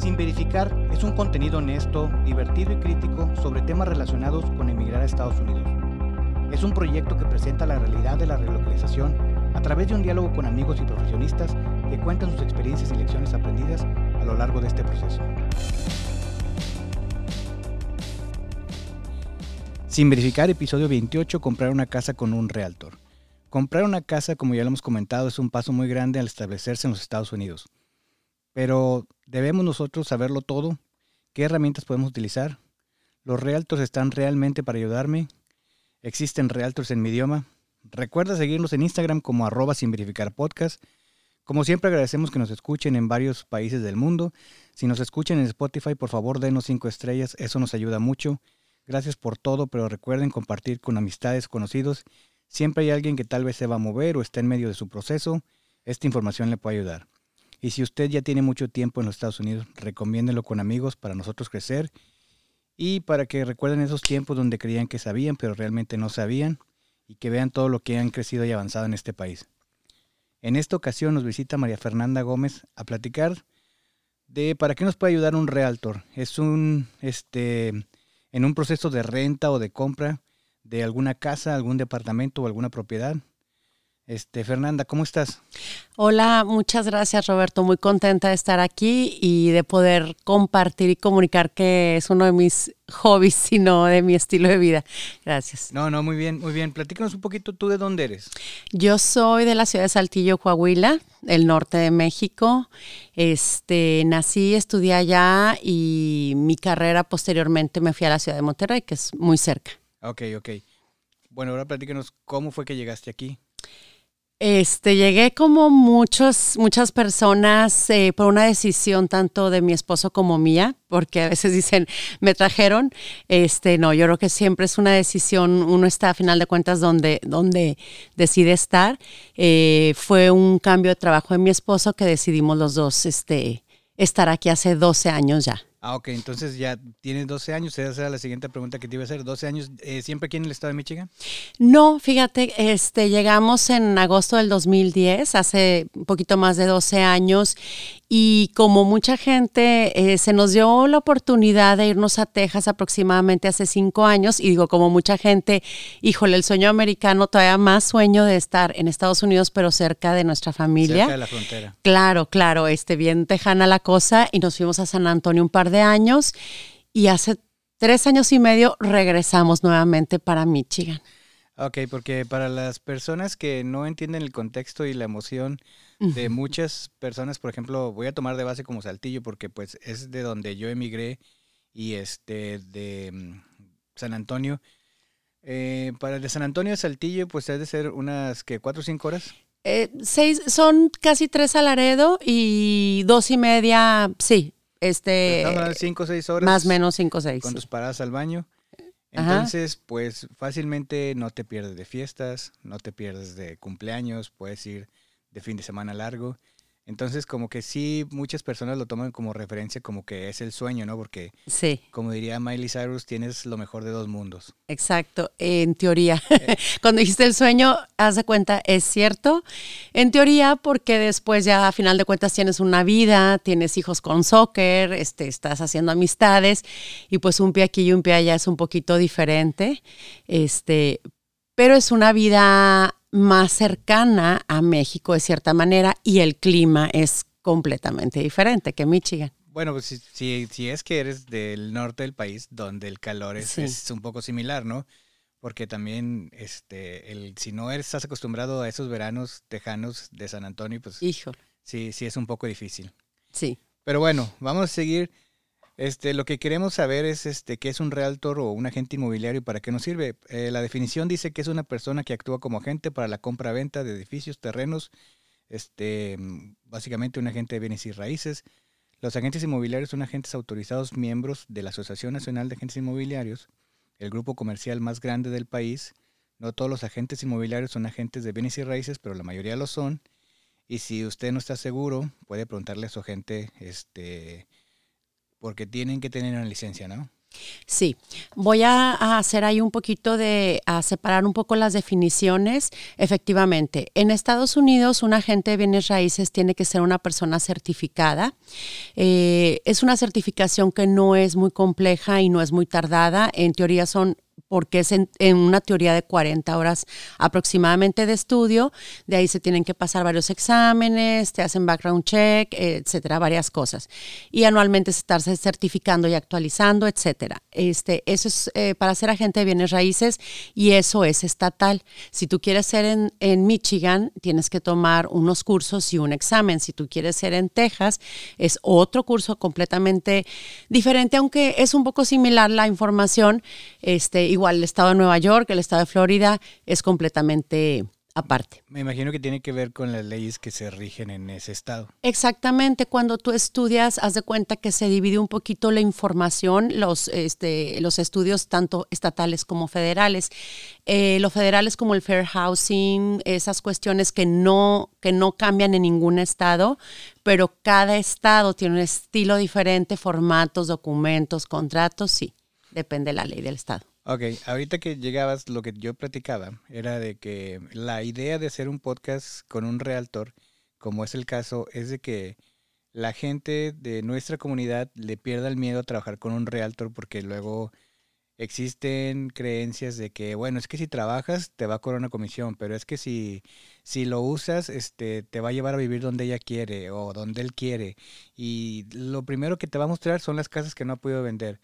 Sin verificar es un contenido honesto, divertido y crítico sobre temas relacionados con emigrar a Estados Unidos. Es un proyecto que presenta la realidad de la relocalización a través de un diálogo con amigos y profesionistas que cuentan sus experiencias y lecciones aprendidas a lo largo de este proceso. Sin verificar, episodio 28, comprar una casa con un realtor. Comprar una casa, como ya lo hemos comentado, es un paso muy grande al establecerse en los Estados Unidos. Pero debemos nosotros saberlo todo. ¿Qué herramientas podemos utilizar? ¿Los realtors están realmente para ayudarme? ¿Existen realtors en mi idioma? Recuerda seguirnos en Instagram como arroba sin verificar. Como siempre agradecemos que nos escuchen en varios países del mundo. Si nos escuchan en Spotify, por favor denos cinco estrellas, eso nos ayuda mucho. Gracias por todo, pero recuerden compartir con amistades, conocidos. Siempre hay alguien que tal vez se va a mover o está en medio de su proceso. Esta información le puede ayudar. Y si usted ya tiene mucho tiempo en los Estados Unidos, recomiéndelo con amigos para nosotros crecer y para que recuerden esos tiempos donde creían que sabían, pero realmente no sabían y que vean todo lo que han crecido y avanzado en este país. En esta ocasión nos visita María Fernanda Gómez a platicar de para qué nos puede ayudar un realtor. Es un este en un proceso de renta o de compra de alguna casa, algún departamento o alguna propiedad. Este, Fernanda, ¿cómo estás? Hola, muchas gracias Roberto, muy contenta de estar aquí y de poder compartir y comunicar que es uno de mis hobbies, sino de mi estilo de vida. Gracias. No, no, muy bien, muy bien. Platícanos un poquito, ¿tú de dónde eres? Yo soy de la ciudad de Saltillo, Coahuila, el norte de México. Este, nací, estudié allá y mi carrera posteriormente me fui a la ciudad de Monterrey, que es muy cerca. Ok, ok. Bueno, ahora platícanos cómo fue que llegaste aquí. Este, llegué como muchos, muchas personas eh, por una decisión tanto de mi esposo como mía, porque a veces dicen, me trajeron. Este, no, yo creo que siempre es una decisión, uno está a final de cuentas donde, donde decide estar. Eh, fue un cambio de trabajo de mi esposo que decidimos los dos este, estar aquí hace 12 años ya. Ah, ok, entonces ya tienes 12 años, esa era la siguiente pregunta que te iba a hacer. ¿12 años eh, siempre aquí en el estado de Michigan? No, fíjate, este, llegamos en agosto del 2010, hace un poquito más de 12 años, y como mucha gente, eh, se nos dio la oportunidad de irnos a Texas aproximadamente hace cinco años. Y digo, como mucha gente, híjole, el sueño americano, todavía más sueño de estar en Estados Unidos, pero cerca de nuestra familia. Cerca de la frontera. Claro, claro, este, bien tejana la cosa. Y nos fuimos a San Antonio un par de años. Y hace tres años y medio regresamos nuevamente para Michigan. Ok, porque para las personas que no entienden el contexto y la emoción de muchas personas, por ejemplo, voy a tomar de base como Saltillo porque pues es de donde yo emigré y este de mm, San Antonio. Eh, para el de San Antonio a Saltillo pues debe ser unas que cuatro o cinco horas. Eh, seis, son casi tres a Laredo y dos y media, sí, este... cinco o seis horas. Más o menos cinco o seis. Con tus paradas al baño. Entonces, pues fácilmente no te pierdes de fiestas, no te pierdes de cumpleaños, puedes ir de fin de semana largo. Entonces, como que sí, muchas personas lo toman como referencia, como que es el sueño, ¿no? Porque, sí. como diría Miley Cyrus, tienes lo mejor de dos mundos. Exacto, en teoría. Eh. Cuando dijiste el sueño, haz de cuenta, es cierto. En teoría, porque después ya a final de cuentas tienes una vida, tienes hijos con soccer, este, estás haciendo amistades, y pues un pie aquí y un pie allá es un poquito diferente. Este, pero es una vida más cercana a México de cierta manera y el clima es completamente diferente que Michigan. Bueno, pues si, si, es que eres del norte del país, donde el calor es, es, un poco similar, ¿no? Porque también, este, el, si no eres, estás acostumbrado a esos veranos tejanos de San Antonio, pues Hijo. sí, sí es un poco difícil. Sí. Pero bueno, vamos a seguir este, lo que queremos saber es este, qué es un realtor o un agente inmobiliario y para qué nos sirve. Eh, la definición dice que es una persona que actúa como agente para la compra-venta de edificios, terrenos, este, básicamente un agente de bienes y raíces. Los agentes inmobiliarios son agentes autorizados miembros de la Asociación Nacional de Agentes Inmobiliarios, el grupo comercial más grande del país. No todos los agentes inmobiliarios son agentes de bienes y raíces, pero la mayoría lo son. Y si usted no está seguro, puede preguntarle a su agente este, porque tienen que tener una licencia, ¿no? Sí, voy a, hacer ahí un poquito de, a separar un poco las definiciones. Efectivamente, en Estados Unidos un agente de bienes raíces tiene que ser una persona certificada. Eh, es una certificación que no es muy compleja y no es muy tardada. En teoría son porque es en, una teoría de 40 horas aproximadamente de estudio. De ahí se tienen que pasar varios exámenes, te hacen background check, etcétera, varias cosas. Y anualmente se estarse certificando y actualizando, etcétera. Este, eso es eh, para ser agente de bienes raíces y eso es estatal. Si tú quieres ser en, en Michigan, tienes que tomar unos cursos y un examen. Si tú quieres ser en Texas, es otro curso completamente diferente, aunque es un poco similar la información. Este, igual el estado de Nueva York, el estado de Florida es completamente aparte. Me imagino que tiene que ver con las leyes que se rigen en ese estado. Exactamente, cuando tú estudias, haz de cuenta que se divide un poquito la información, los, este, los estudios tanto estatales como federales. Eh, los federales como el fair housing, esas cuestiones que no, que no cambian en ningún estado, pero cada estado tiene un estilo diferente, formatos, documentos, contratos, sí, depende de la ley del estado. Ok, ahorita que llegabas, lo que yo platicaba era de que la idea de hacer un podcast con un realtor, como es el caso, es de que la gente de nuestra comunidad le pierda el miedo a trabajar con un realtor porque luego existen creencias de que, bueno, es que si trabajas te va a cobrar una comisión, pero es que si, si lo usas, este, te va a llevar a vivir donde ella quiere o donde él quiere. Y lo primero que te va a mostrar son las casas que no ha podido vender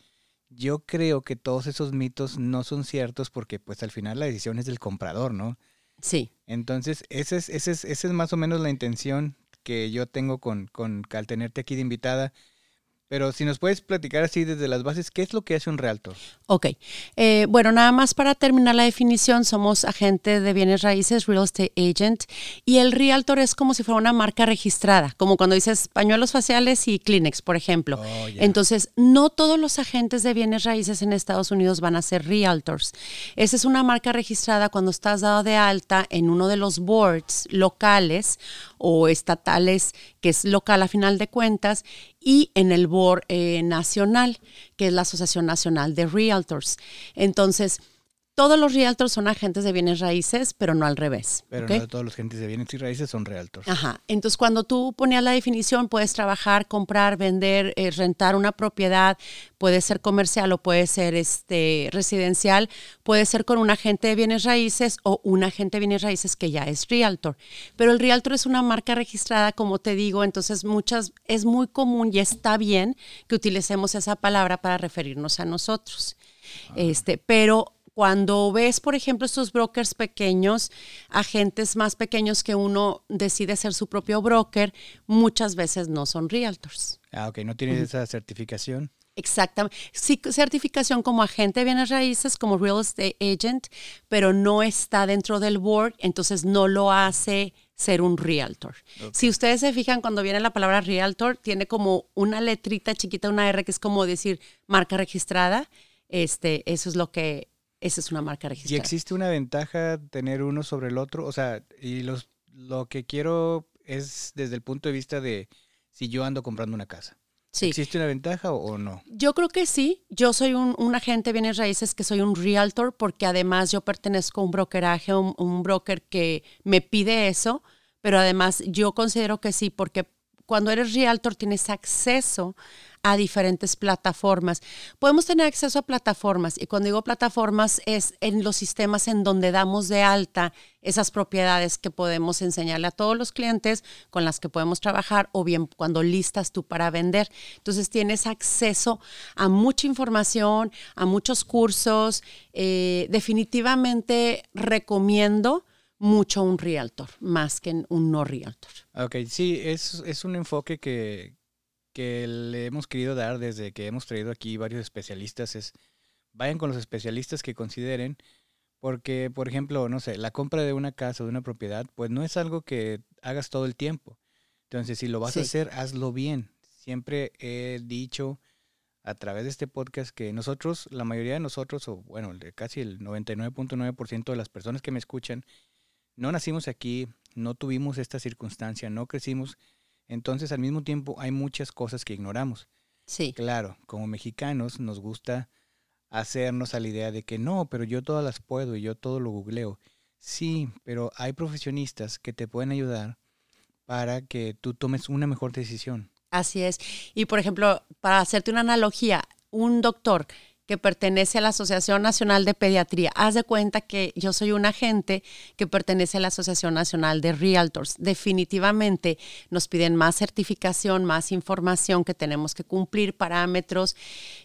yo creo que todos esos mitos no son ciertos porque pues al final la decisión es del comprador, ¿no? Sí. Entonces, esa es, ese es, esa es más o menos la intención que yo tengo con, con al tenerte aquí de invitada pero si nos puedes platicar así desde las bases, ¿qué es lo que hace un realtor? Ok. Eh, bueno, nada más para terminar la definición, somos agente de bienes raíces, real estate agent, y el realtor es como si fuera una marca registrada, como cuando dices pañuelos faciales y Kleenex, por ejemplo. Oh, Entonces, no todos los agentes de bienes raíces en Estados Unidos van a ser realtors. Esa es una marca registrada cuando estás dado de alta en uno de los boards locales o estatales, que es local a final de cuentas, y en el board eh, nacional, que es la Asociación Nacional de Realtors. Entonces, todos los realtors son agentes de bienes raíces, pero no al revés. Pero no todos los agentes de bienes y raíces son realtors. Ajá. Entonces, cuando tú ponías la definición, puedes trabajar, comprar, vender, eh, rentar una propiedad, puede ser comercial o puede ser este, residencial, puede ser con un agente de bienes raíces o un agente de bienes raíces que ya es realtor. Pero el realtor es una marca registrada, como te digo, entonces muchas, es muy común y está bien que utilicemos esa palabra para referirnos a nosotros. Ah. Este, pero cuando ves, por ejemplo, estos brokers pequeños, agentes más pequeños que uno decide ser su propio broker, muchas veces no son realtors. Ah, ok, no tienen esa certificación. Exactamente. Sí, certificación como agente de bienes raíces, como real estate agent, pero no está dentro del board, entonces no lo hace ser un realtor. Si ustedes se fijan, cuando viene la palabra realtor, tiene como una letrita chiquita, una R, que es como decir marca registrada. Este, eso es lo que esa es una marca registrada. ¿Y existe una ventaja tener uno sobre el otro? O sea, y los, lo que quiero es desde el punto de vista de si yo ando comprando una casa. Sí. ¿Existe una ventaja o, no? Yo creo que sí. Yo soy un, agente de bienes raíces que soy un realtor porque además yo pertenezco a un brokeraje, un, un broker que me pide eso, pero además yo considero que sí porque cuando eres realtor tienes acceso a diferentes plataformas. Podemos tener acceso a plataformas y cuando digo plataformas es en los sistemas en donde damos de alta esas propiedades que podemos enseñarle a todos los clientes con las que podemos trabajar o bien cuando listas tú para vender. Entonces tienes acceso a mucha información, a muchos cursos. Eh, definitivamente recomiendo mucho un realtor, más que un no realtor. Ok, sí, es, es un enfoque que, que le hemos querido dar desde que hemos traído aquí varios especialistas es vayan con los especialistas que consideren, porque, por ejemplo, no sé, la compra de una casa o de una propiedad, pues no es algo que hagas todo el tiempo. Entonces, si lo vas a hacer, hazlo bien. Siempre he dicho a través de este podcast que nosotros, la mayoría de nosotros, o bueno, casi el 99.9% de las personas que me escuchan, no nacimos aquí, no tuvimos esta circunstancia, no crecimos entonces, al mismo tiempo, hay muchas cosas que ignoramos. Sí. Claro, como mexicanos nos gusta hacernos a la idea de que no, pero yo todas las puedo y yo todo lo googleo. Sí, pero hay profesionistas que te pueden ayudar para que tú tomes una mejor decisión. Así es. Y por ejemplo, para hacerte una analogía, un doctor que pertenece a la Asociación Nacional de Pediatría. Haz de cuenta que yo soy un agente que pertenece a la Asociación Nacional de Realtors. Definitivamente nos piden más certificación, más información que tenemos que cumplir, parámetros.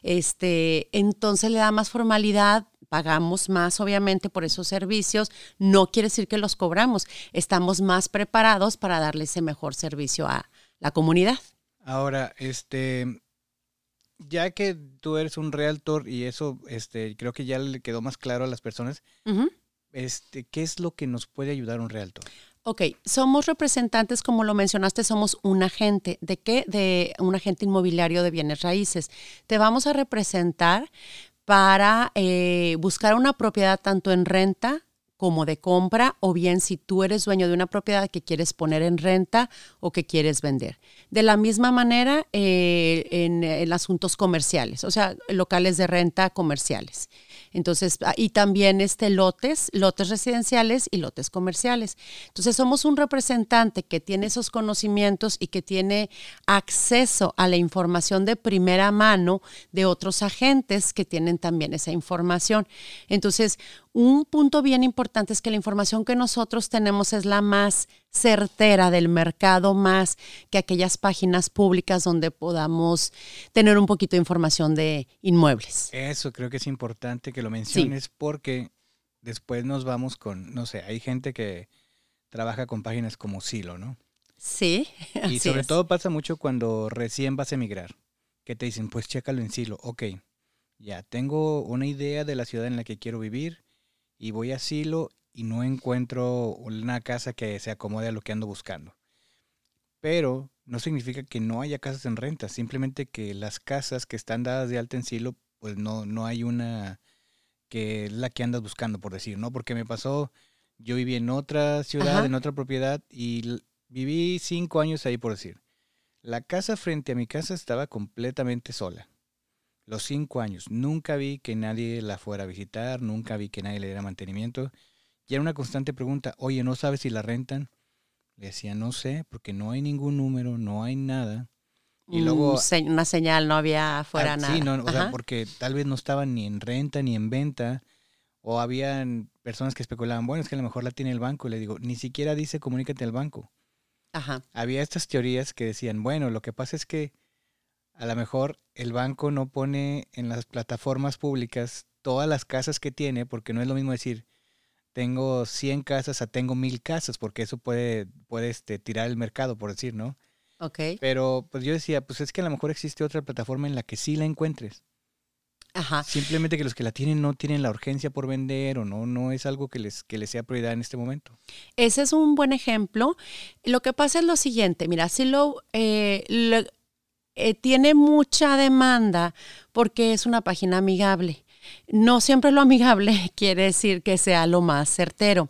Este, entonces le da más formalidad, pagamos más obviamente por esos servicios. No quiere decir que los cobramos. Estamos más preparados para darle ese mejor servicio a la comunidad. Ahora, este, ya que tú eres un realtor y eso, este, creo que ya le quedó más claro a las personas, este, ¿qué es lo que nos puede ayudar un realtor? Ok, somos representantes, como lo mencionaste, somos un agente. ¿De qué? De un agente inmobiliario de bienes raíces. Te vamos a representar para eh, buscar una propiedad tanto en renta como de compra o bien si tú eres dueño de una propiedad que quieres poner en renta o que quieres vender. De la misma manera eh, en, en, asuntos comerciales, o sea, locales de renta comerciales. Entonces, ah, y también este lotes, lotes residenciales y lotes comerciales. Entonces, somos un representante que tiene esos conocimientos y que tiene acceso a la información de primera mano de otros agentes que tienen también esa información. Entonces, un punto bien importante es que la información que nosotros tenemos es la más certera del mercado, más que aquellas páginas públicas donde podamos tener un poquito de información de inmuebles. Eso creo que es importante que lo menciones porque después nos vamos con, no sé, hay gente que trabaja con páginas como Silo, ¿no? Sí. Y sobre todo pasa mucho cuando recién vas a emigrar, que te dicen, pues chécalo en Silo, ok, ya tengo una idea de la ciudad en la que quiero vivir y voy a asilo y no encuentro una casa que se acomode a lo que ando buscando. Pero no significa que no haya casas en renta, simplemente que las casas que están dadas de alta en silo, pues no, no hay una que es la que andas buscando, por decir, ¿no? Porque me pasó, yo viví en otra ciudad, en otra propiedad, y viví cinco años ahí, por decir. La casa frente a mi casa estaba completamente sola los cinco años. Nunca vi que nadie la fuera a visitar, nunca vi que nadie le diera mantenimiento. Y era una constante pregunta, oye, ¿no sabes si la rentan? Le decía, no sé, porque no hay ningún número, no hay nada. Y luego... Una señal, no había afuera ah, nada. Sí, no, o sea, porque tal vez no estaban ni en renta ni en venta. O habían personas que especulaban, bueno, es que a lo mejor la tiene el banco. Y le digo, ni siquiera dice comunícate al banco. Ajá. Había estas teorías que decían, bueno, lo que pasa es que a lo mejor el banco no pone en las plataformas públicas todas las casas que tiene, porque no es lo mismo decir, tengo 100 casas a tengo 1000 casas, porque eso puede, puede este, tirar el mercado, por decir, ¿no? Ok. Pero pues yo decía, pues es que a lo mejor existe otra plataforma en la que sí la encuentres. Ajá. Simplemente que los que la tienen no tienen la urgencia por vender o no, no es algo que les, que les sea prioridad en este momento. Ese es un buen ejemplo. Lo que pasa es lo siguiente, mira, si lo, eh, eh, tiene mucha demanda porque es una página amigable. No siempre lo amigable quiere decir que sea lo más certero.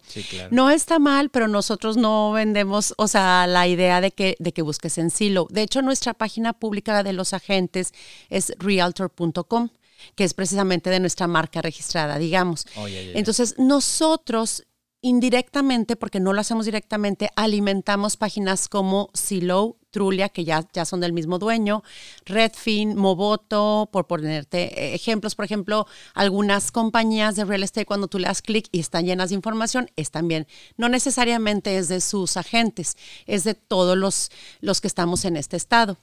No está mal, pero nosotros no vendemos, o sea, la idea de que, de que busques en silo. De hecho, nuestra página pública de los agentes es realtor.com que es precisamente de nuestra marca registrada, digamos. Oh, Entonces, nosotros indirectamente, porque no lo hacemos directamente, alimentamos páginas como Silo, Trulia, que ya, ya son del mismo dueño, Redfin, Moboto, por ponerte ejemplos. Por ejemplo, algunas compañías de real estate, cuando tú le das clic y están llenas de información, es también, no necesariamente es de sus agentes, es de todos los, los que estamos en este estado.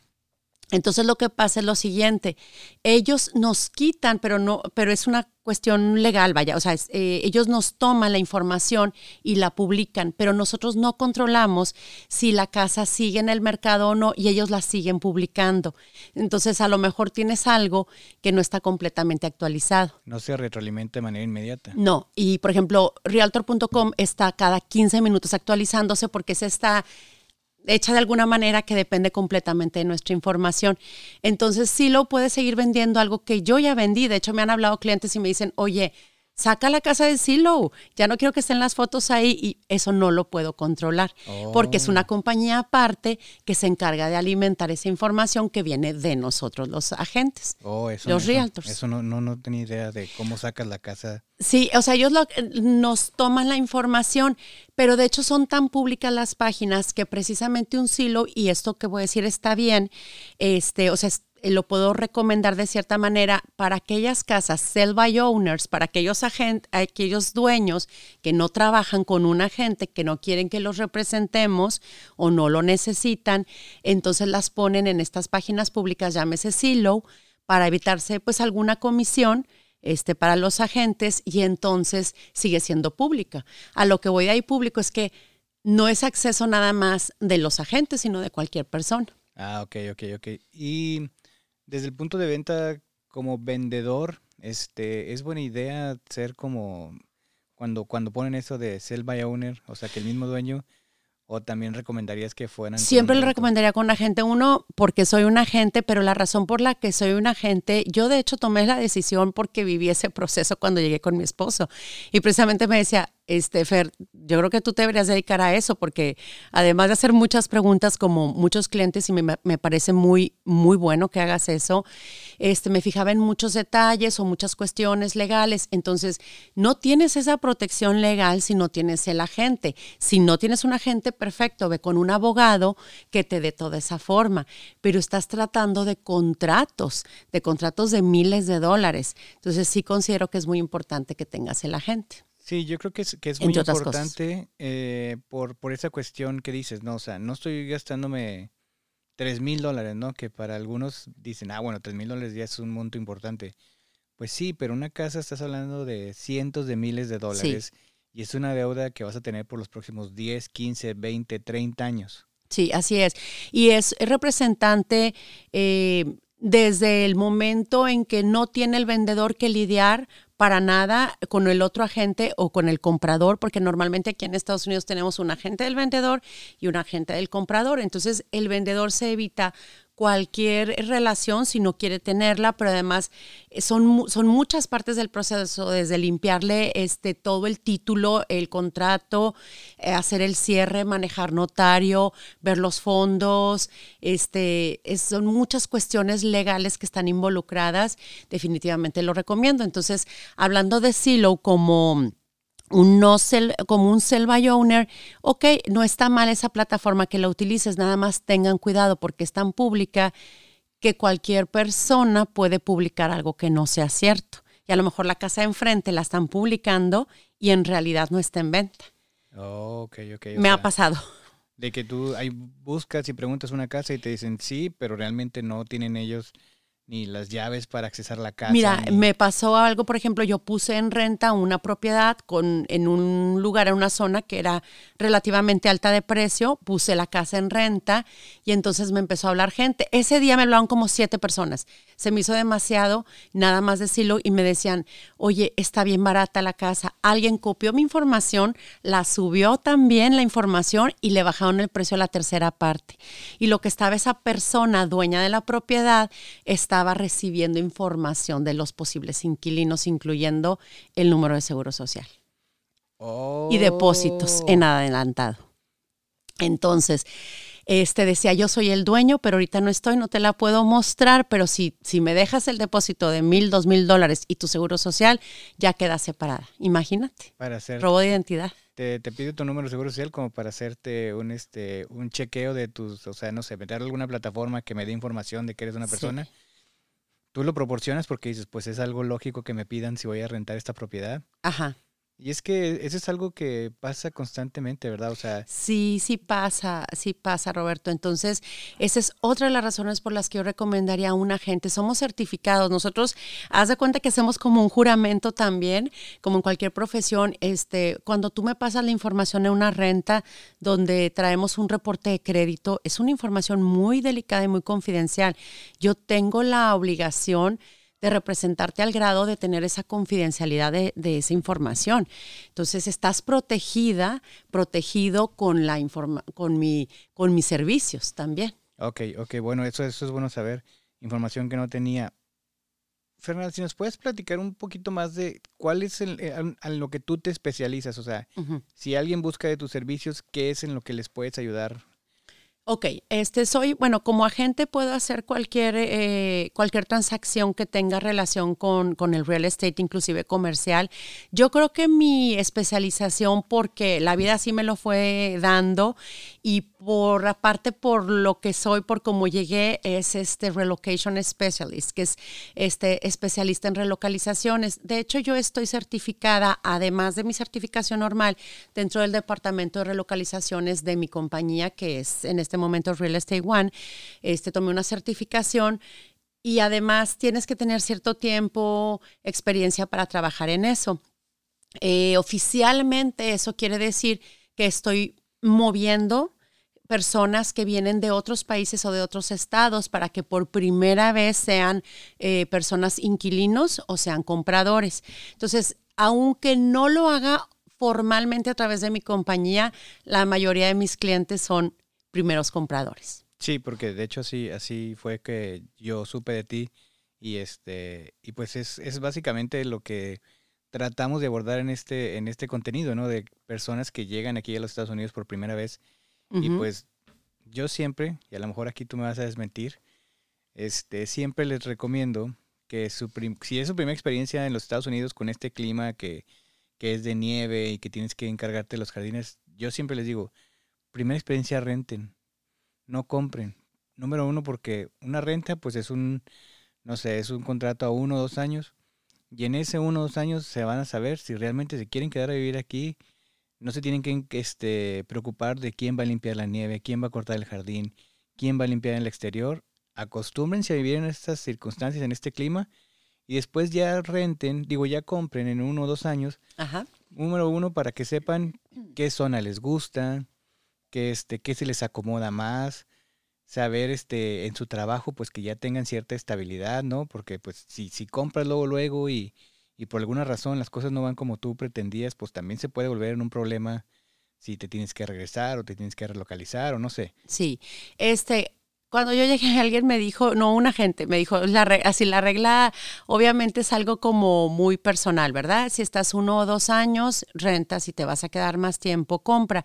Entonces lo que pasa es lo siguiente, ellos nos quitan, pero no, pero es una cuestión legal, vaya, o sea, eh, ellos nos toman la información y la publican, pero nosotros no controlamos si la casa sigue en el mercado o no y ellos la siguen publicando. Entonces a lo mejor tienes algo que no está completamente actualizado. No se retroalimenta de manera inmediata. No, y por ejemplo, realtor.com está cada 15 minutos actualizándose porque se está hecha de alguna manera que depende completamente de nuestra información. Entonces, sí lo puedes seguir vendiendo algo que yo ya vendí. De hecho, me han hablado clientes y me dicen, oye, saca la casa de Silo, ya no quiero que estén las fotos ahí y eso no lo puedo controlar, porque es una oh. compañía aparte que se encarga de alimentar esa información que viene de nosotros los agentes, oh, eso, los realtors. Eso no, no, no tenía idea de cómo sacas la casa. Sí, o sea, ellos nos toman la información, pero de hecho son tan públicas las páginas que precisamente un silo, y esto que voy a decir está bien, este, o sea, eh, lo puedo recomendar de cierta manera para aquellas casas sell by owners, para aquellos agentes, aquellos dueños que no trabajan con un agente, que no quieren que los representemos o no lo necesitan, entonces las ponen en estas páginas públicas, llámese Silo, para evitarse pues alguna comisión este, para los agentes y entonces sigue siendo pública. A lo que voy de ahí público es que no es acceso nada más de los agentes, sino de cualquier persona. Ah, ok, ok, ok. Y desde el punto de venta como vendedor, este, es buena idea ser como cuando, cuando ponen eso de sell by owner, o sea, que el mismo dueño, o también recomendarías que fueran. Siempre le recomendaría con un agente. Uno, porque soy un agente, pero la razón por la que soy un agente, yo de hecho tomé la decisión porque viví ese proceso cuando llegué con mi esposo. Y precisamente me decía, este, Fer, yo creo que tú te deberías dedicar a eso porque además de hacer muchas preguntas como muchos clientes y me, me, parece muy, muy bueno que hagas eso, este, me fijaba en muchos detalles o muchas cuestiones legales. Entonces, no tienes esa protección legal si no tienes el agente. Si no tienes un agente, perfecto, ve con un abogado que te dé toda esa forma. Pero estás tratando de contratos, de contratos de miles de dólares. Entonces, sí considero que es muy importante que tengas el agente. Sí, yo creo que es, que es muy importante eh, por, por esa cuestión que dices, ¿no? O sea, no estoy gastándome tres mil dólares, ¿no? Que para algunos dicen, ah, bueno, tres mil dólares ya es un monto importante. Pues sí, pero una casa estás hablando de cientos de miles de dólares y es una deuda que vas a tener por los próximos 10, 15, 20, 30 años. Sí, así es. Y es representante eh, desde el momento en que no tiene el vendedor que lidiar para nada con el otro agente o con el comprador, porque normalmente aquí en Estados Unidos tenemos un agente del vendedor y un agente del comprador. Entonces el vendedor se evita cualquier relación si no quiere tenerla, pero además eh, son, son muchas partes del proceso, desde limpiarle este, todo el título, el contrato, eh, hacer el cierre, manejar notario, ver los fondos, este, son muchas cuestiones legales que están involucradas, definitivamente lo recomiendo. Entonces, hablando de Silo como un no como un sell by owner, ok, no está mal esa plataforma que la utilices, nada más tengan cuidado porque es tan pública que cualquier persona puede publicar algo que no sea cierto. Y a lo mejor la casa de enfrente la están publicando y en realidad no está en venta. Oh, Me ha pasado. De que tú ahí buscas y preguntas una casa y te dicen sí, pero realmente no tienen ellos ni las llaves para accesar la casa. Mira, me pasó algo, por ejemplo, yo puse en renta una propiedad con, en un lugar, en una zona que era relativamente alta de precio, puse la casa en renta y entonces me empezó a hablar gente. Ese día me hablaron como siete personas. Se me hizo demasiado, nada más decirlo, y me decían, oye, está bien barata la casa. Alguien copió mi información, la subió también la información y le bajaron el precio a la tercera parte. Y lo que estaba esa persona, dueña de la propiedad, está estaba recibiendo información de los posibles inquilinos, incluyendo el número de seguro social y depósitos en oh. adelantado. Entonces, este decía, yo soy el dueño, pero ahorita no estoy, no te la puedo mostrar, pero si, si me dejas el depósito de mil, dos mil dólares y tu seguro social, ya queda separada. Imagínate. Para hacer. Robo de identidad. Te, te pide tu número de seguro social como para hacerte un, este, un chequeo de tus, o sea, no sé, meter alguna plataforma que me dé información de que eres una persona. Tú lo proporcionas porque dices, pues es algo lógico que me pidan si voy a rentar esta propiedad. Ajá. Y es que eso es algo que pasa constantemente, ¿verdad? O sea. Sí, sí pasa, sí pasa, Roberto. Entonces, esa es otra de las razones por las que yo recomendaría a un agente. Somos certificados. Nosotros, haz de cuenta que hacemos como un juramento también, como en cualquier profesión. Este, cuando tú me pasas la información en una renta donde traemos un reporte de crédito, es una información muy delicada y muy confidencial. Yo tengo la obligación de representarte al grado de tener esa confidencialidad de, esa información. Entonces estás protegida, protegido con la informa con mi, con mis servicios también. Ok, ok, bueno, eso, eso es bueno saber. Información que no tenía. Fernanda, si nos puedes platicar un poquito más de cuál es el, eh, en lo que tú te especializas, o sea, si alguien busca de tus servicios, ¿qué es en lo que les puedes ayudar Ok, este soy, bueno, como agente puedo hacer cualquier, eh, cualquier transacción que tenga relación con, con, el real estate, inclusive comercial. Yo creo que mi especialización, porque la vida sí me lo fue dando y por aparte por lo que soy, por cómo llegué, es este relocation specialist, que es este especialista en relocalizaciones. De hecho, yo estoy certificada, además de mi certificación normal, dentro del departamento de relocalizaciones de mi compañía, que es en este momento Real Estate One. Este, tomé una certificación y además tienes que tener cierto tiempo, experiencia para trabajar en eso. Eh, oficialmente eso quiere decir que estoy moviendo personas que vienen de otros países o de otros estados para que por primera vez sean eh, personas inquilinos o sean compradores. Entonces, aunque no lo haga formalmente a través de mi compañía, la mayoría de mis clientes son primeros compradores. Sí, porque de hecho así, así fue que yo supe de ti y este y pues es, es básicamente lo que tratamos de abordar en este en este contenido, ¿no? De personas que llegan aquí a los Estados Unidos por primera vez y pues yo siempre, y a lo mejor aquí tú me vas a desmentir, este, siempre les recomiendo que su si es su primera experiencia en los Estados Unidos con este clima que, que es de nieve y que tienes que encargarte de los jardines, yo siempre les digo, primera experiencia renten, no compren. Número uno, porque una renta pues es un, no sé, es un contrato a uno o dos años. Y en ese uno o dos años se van a saber si realmente se quieren quedar a vivir aquí no se tienen que este, preocupar de quién va a limpiar la nieve, quién va a cortar el jardín, quién va a limpiar el exterior. Acostúmbrense a vivir en estas circunstancias, en este clima, y después ya renten, digo, ya compren en uno o dos años. Ajá. Número uno, para que sepan qué zona les gusta, qué, este, qué se les acomoda más, saber este, en su trabajo, pues que ya tengan cierta estabilidad, ¿no? Porque pues si, si compras luego, luego y y por alguna razón las cosas no van como tú pretendías, pues también se puede volver en un problema si te tienes que regresar o te tienes que relocalizar o no sé. Sí, este, cuando yo llegué, alguien me dijo, no, una gente me dijo, la así la regla obviamente es algo como muy personal, ¿verdad? Si estás uno o dos años, rentas y te vas a quedar más tiempo, compra.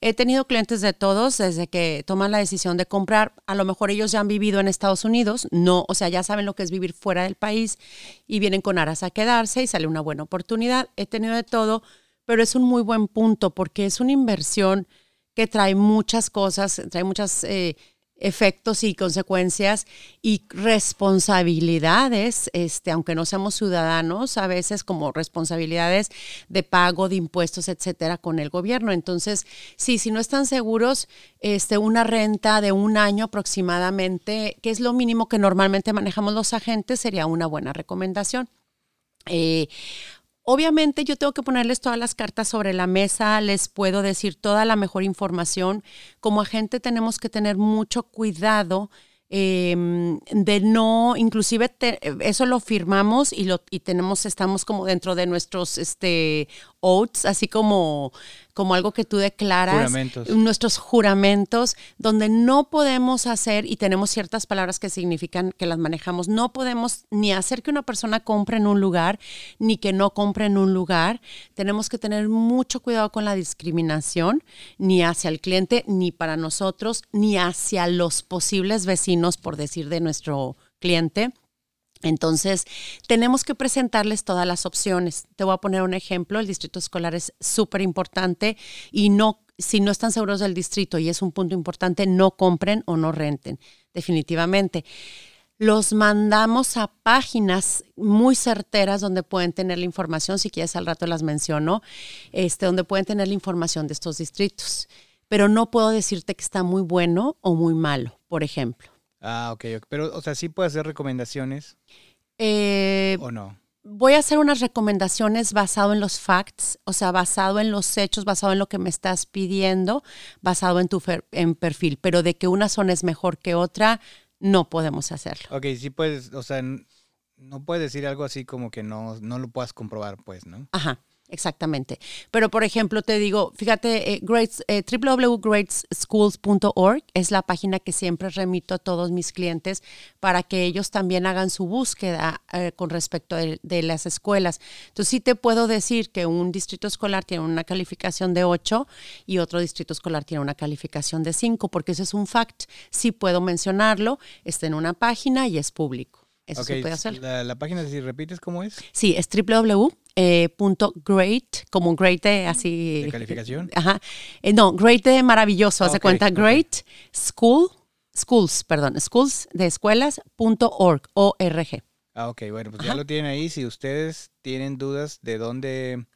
He tenido clientes de todos desde que toman la decisión de comprar. A lo mejor ellos ya han vivido en Estados Unidos, no, o sea, ya saben lo que es vivir fuera del país y vienen con aras a quedarse y sale una buena oportunidad. He tenido de todo, pero es un muy buen punto porque es una inversión que trae muchas cosas, trae muchas... Eh, efectos y consecuencias y responsabilidades, este, aunque no seamos ciudadanos, a veces como responsabilidades de pago de impuestos, etcétera, con el gobierno. Entonces, sí, si no están seguros, este, una renta de un año aproximadamente, que es lo mínimo que normalmente manejamos los agentes, sería una buena recomendación. Eh, Obviamente yo tengo que ponerles todas las cartas sobre la mesa, les puedo decir toda la mejor información. Como agente tenemos que tener mucho cuidado em, de no, inclusive eso lo firmamos y lo y tenemos, estamos como dentro de nuestros este oaths, así como como algo que tú declaras, nuestros juramentos, donde no podemos hacer, y tenemos ciertas palabras que significan que las manejamos, no podemos ni hacer que una persona compre en un lugar, ni que no compre en un lugar. Tenemos que tener mucho cuidado con la discriminación, ni hacia el cliente, ni para nosotros, ni hacia los posibles vecinos, por decir de nuestro cliente. Entonces, tenemos que presentarles todas las opciones. Te voy a poner un ejemplo. El distrito escolar es súper importante y no, si no están seguros del distrito y es un punto importante, no compren o no renten, definitivamente. Los mandamos a páginas muy certeras donde pueden tener la información, si quieres al rato las menciono, este, donde pueden tener la información de estos distritos. Pero no puedo decirte que está muy bueno o muy malo, por ejemplo. Ah, ok, pero, o sea, sí puede hacer recomendaciones. Eh, ¿O no? Voy a hacer unas recomendaciones basado en los facts, o sea, basado en los hechos, basado en lo que me estás pidiendo, basado en tu en perfil, pero de que una zona es mejor que otra, no podemos hacerlo. Ok, sí puedes, o sea, no puedes decir algo así como que no, no lo puedas comprobar, pues, ¿no? Ajá. Exactamente. Pero, por ejemplo, te digo, fíjate, eh, grades, eh, www.gradesschools.org es la página que siempre remito a todos mis clientes para que ellos también hagan su búsqueda eh, con respecto de, de, las escuelas. Entonces, sí te puedo decir que un distrito escolar tiene una calificación de 8 y otro distrito escolar tiene una calificación de 5, porque eso es un fact. Sí puedo mencionarlo, está en una página y es público. Eso se puede hacer. La, página, si repites, ¿cómo es? Sí, es www.great, eh, como great de así. ¿De calificación? Ajá. Eh, no, great de maravilloso, hace cuenta, great school, schools, perdón, schools de escuelas.org, O-R-G. Ah, ok, bueno, pues ya lo tienen ahí. Si ustedes tienen dudas de dónde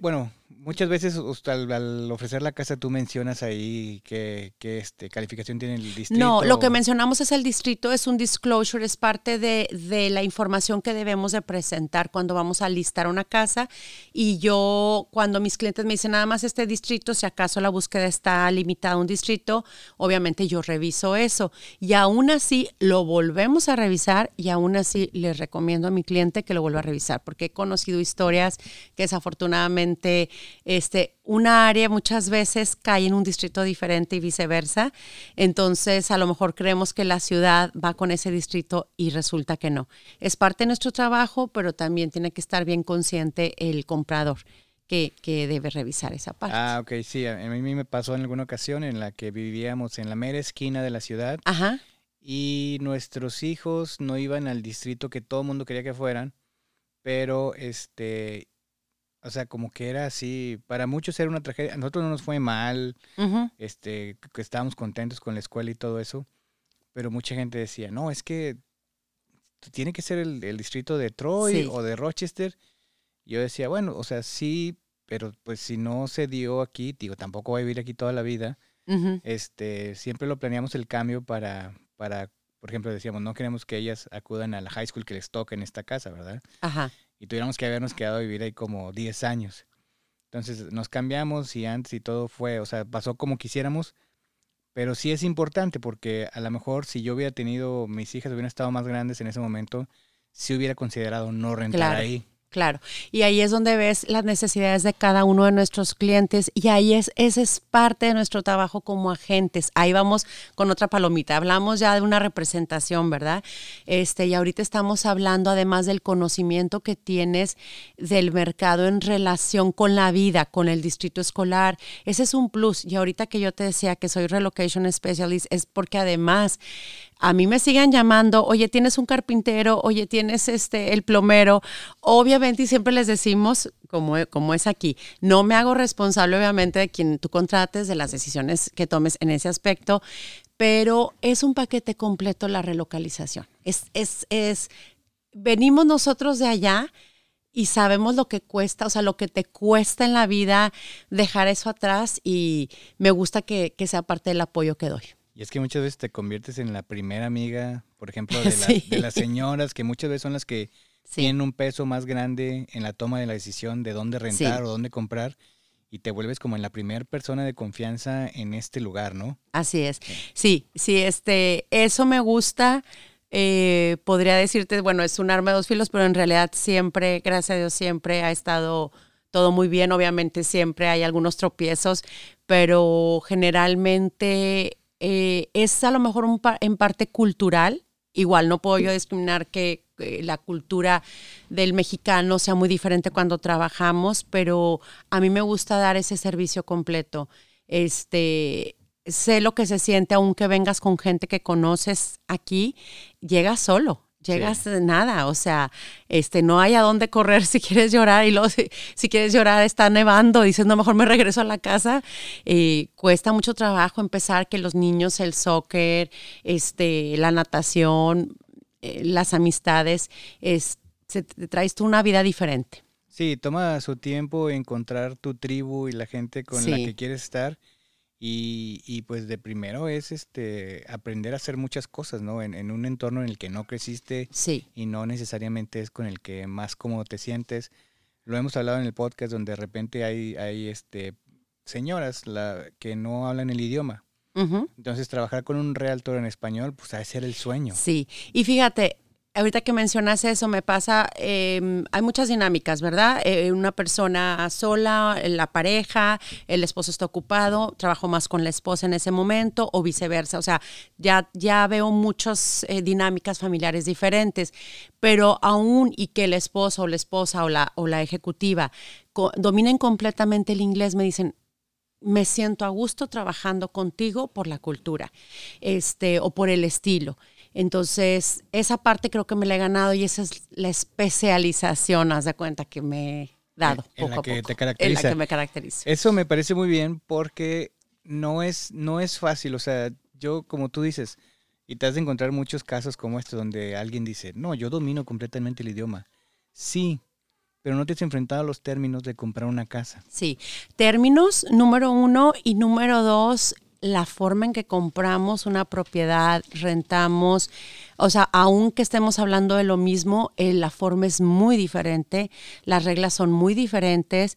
bueno, muchas veces al, ofrecer la casa tú mencionas ahí que, este, calificación tiene el distrito. No, lo que mencionamos es el distrito, es un disclosure, es parte de, de, la información que debemos de presentar cuando vamos a listar una casa. Y yo, cuando mis clientes me dicen nada más este distrito, si acaso la búsqueda está limitada a un distrito, obviamente yo reviso eso. Y aún así lo volvemos a revisar y aún así les recomiendo a mi cliente que lo vuelva a revisar, porque he conocido historias que desafortunadamente este, una área muchas veces cae en un distrito diferente y viceversa. Entonces, a lo mejor creemos que la ciudad va con ese distrito y resulta que no. Es parte de nuestro trabajo, pero también tiene que estar bien consciente el comprador. Que, que, debe revisar esa parte. Ah, ok, sí, a mí me pasó en alguna ocasión en la que vivíamos en la mera esquina de la ciudad Ajá. y nuestros hijos no iban al distrito que todo el mundo quería que fueran, pero este o sea, como que era así, para muchos era una tragedia. A nosotros no nos fue mal, este, que estábamos contentos con la escuela y todo eso, pero mucha gente decía, no, es que tiene que ser el, distrito de Troy o de Rochester. yo decía, bueno, o sea, sí, pero pues si no se dio aquí, digo, tampoco voy a vivir aquí toda la vida. Este, siempre lo planeamos el cambio para, para, por ejemplo, decíamos, no queremos que ellas acudan a la high school que les toque en esta casa, ¿verdad? Ajá y tuviéramos que habernos quedado a vivir ahí como 10 años. Entonces nos cambiamos y antes y todo fue, o sea, pasó como quisiéramos, pero sí es importante porque a lo mejor si yo hubiera tenido, mis hijas hubieran estado más grandes en ese momento, sí hubiera considerado no rentar ahí. Claro, y ahí es donde ves las necesidades de cada uno de nuestros clientes y ahí es, ese es parte de nuestro trabajo como agentes. Ahí vamos con otra palomita, hablamos ya de una representación, ¿verdad? Este, y ahorita estamos hablando además del conocimiento que tienes del mercado en relación con la vida, con el distrito escolar. Ese es un plus. Y ahorita que yo te decía que soy relocation specialist es porque además a mí me siguen llamando, oye, tienes un carpintero, oye, tienes este el plomero. Obviamente, y siempre les decimos, como, como es aquí, no me hago responsable, obviamente, de quien tú contrates, de las decisiones que tomes en ese aspecto, pero es un paquete completo la relocalización. Es, es, es, venimos nosotros de allá y sabemos lo que cuesta, o sea, lo que te cuesta en la vida dejar eso atrás y me gusta que, que sea parte del apoyo que doy. Y es que muchas veces te conviertes en la primera amiga, por ejemplo, de, las señoras, que muchas veces son las que tienen un peso más grande en la toma de la decisión de dónde rentar o dónde comprar. Y te vuelves como en la primera persona de confianza en este lugar, ¿no? Así es. Sí, sí, este, eso me gusta. Eh, podría decirte, bueno, es un arma de dos filos, pero en realidad siempre, gracias a Dios, siempre ha estado todo muy bien. Obviamente siempre hay algunos tropiezos, pero generalmente eh, es a lo mejor un en parte cultural. Igual no puedo yo discriminar que la cultura del mexicano sea muy diferente cuando trabajamos, pero a mí me gusta dar ese servicio completo. Este, sé lo que se siente aunque vengas con gente que conoces aquí, llegas solo llegas de nada, o sea, este, no hay a dónde correr si quieres llorar y luego si, quieres llorar está nevando, dices, no, mejor me regreso a la casa. Eh, cuesta mucho trabajo empezar que los niños, el soccer, este, la natación, eh, las amistades, es, se, te traes tú una vida diferente. Sí, toma su tiempo encontrar tu tribu y la gente con la que quieres estar y, y, pues de primero es este aprender a hacer muchas cosas, ¿no? En, en, un entorno en el que no creciste sí. y no necesariamente es con el que más cómodo te sientes. Lo hemos hablado en el podcast donde de repente hay, hay este, señoras la, que no hablan el idioma. Entonces trabajar con un realtor en español, pues ha de ser el sueño. Sí, y fíjate, ahorita que mencionas eso, me pasa, em, hay muchas dinámicas, ¿verdad? Eh, una persona sola, la pareja, el esposo está ocupado, trabajo más con la esposa en ese momento o viceversa. O sea, ya, ya veo muchas eh, dinámicas familiares diferentes, pero aún y que el esposo o la esposa o la, o la ejecutiva dominen completamente el inglés, me dicen, me siento a gusto trabajando contigo por la cultura este, o por el estilo. Entonces, esa parte creo que me la he ganado y esa es la especialización, haz de cuenta que me he dado. En, la que te caracteriza. En la que me caracteriza. Eso me parece muy bien porque no es, no es fácil. O sea, yo, como tú dices, y te has de encontrar muchos casos como este donde alguien dice, no, yo domino completamente el idioma. Sí, pero no te has enfrentado a los términos de comprar una casa. Sí, términos número uno y número dos, la forma en que compramos una propiedad, rentamos, o sea, aunque estemos hablando de lo mismo, eh, la forma es muy diferente, las reglas son muy diferentes,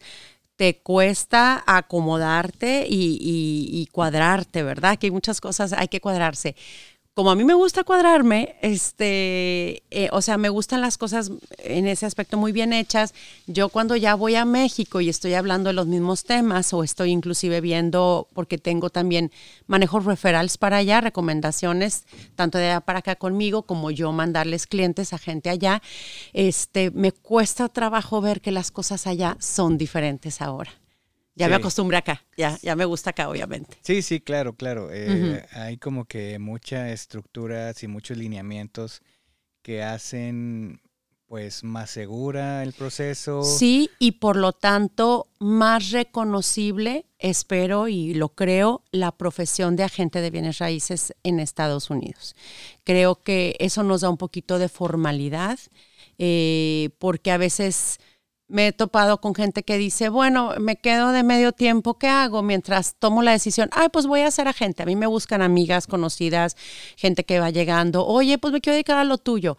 te cuesta acomodarte y, y cuadrarte, ¿verdad? Que hay muchas cosas, hay que cuadrarse como a mí me gusta cuadrarme, este, eh, o sea, me gustan las cosas en ese aspecto muy bien hechas. Yo cuando ya voy a México y estoy hablando de los mismos temas o estoy inclusive viendo, porque tengo también manejo referrals para allá, recomendaciones, tanto de allá para acá conmigo como yo mandarles clientes a gente allá, este, me cuesta trabajo ver que las cosas allá son diferentes ahora. Ya me acostumbré acá, ya, ya me gusta acá, obviamente. Sí, sí, claro, claro. Eh, hay como que muchas estructuras y muchos lineamientos que hacen pues más segura el proceso. Sí, y por lo tanto más reconocible, espero y lo creo, la profesión de agente de bienes raíces en Estados Unidos. Creo que eso nos da un poquito de formalidad, eh, porque a veces me he topado con gente que dice, bueno, me quedo de medio tiempo, ¿qué hago? Mientras tomo la decisión, ay, pues voy a ser agente. A mí me buscan amigas, conocidas, gente que va llegando, oye, pues me quiero dedicar a lo tuyo.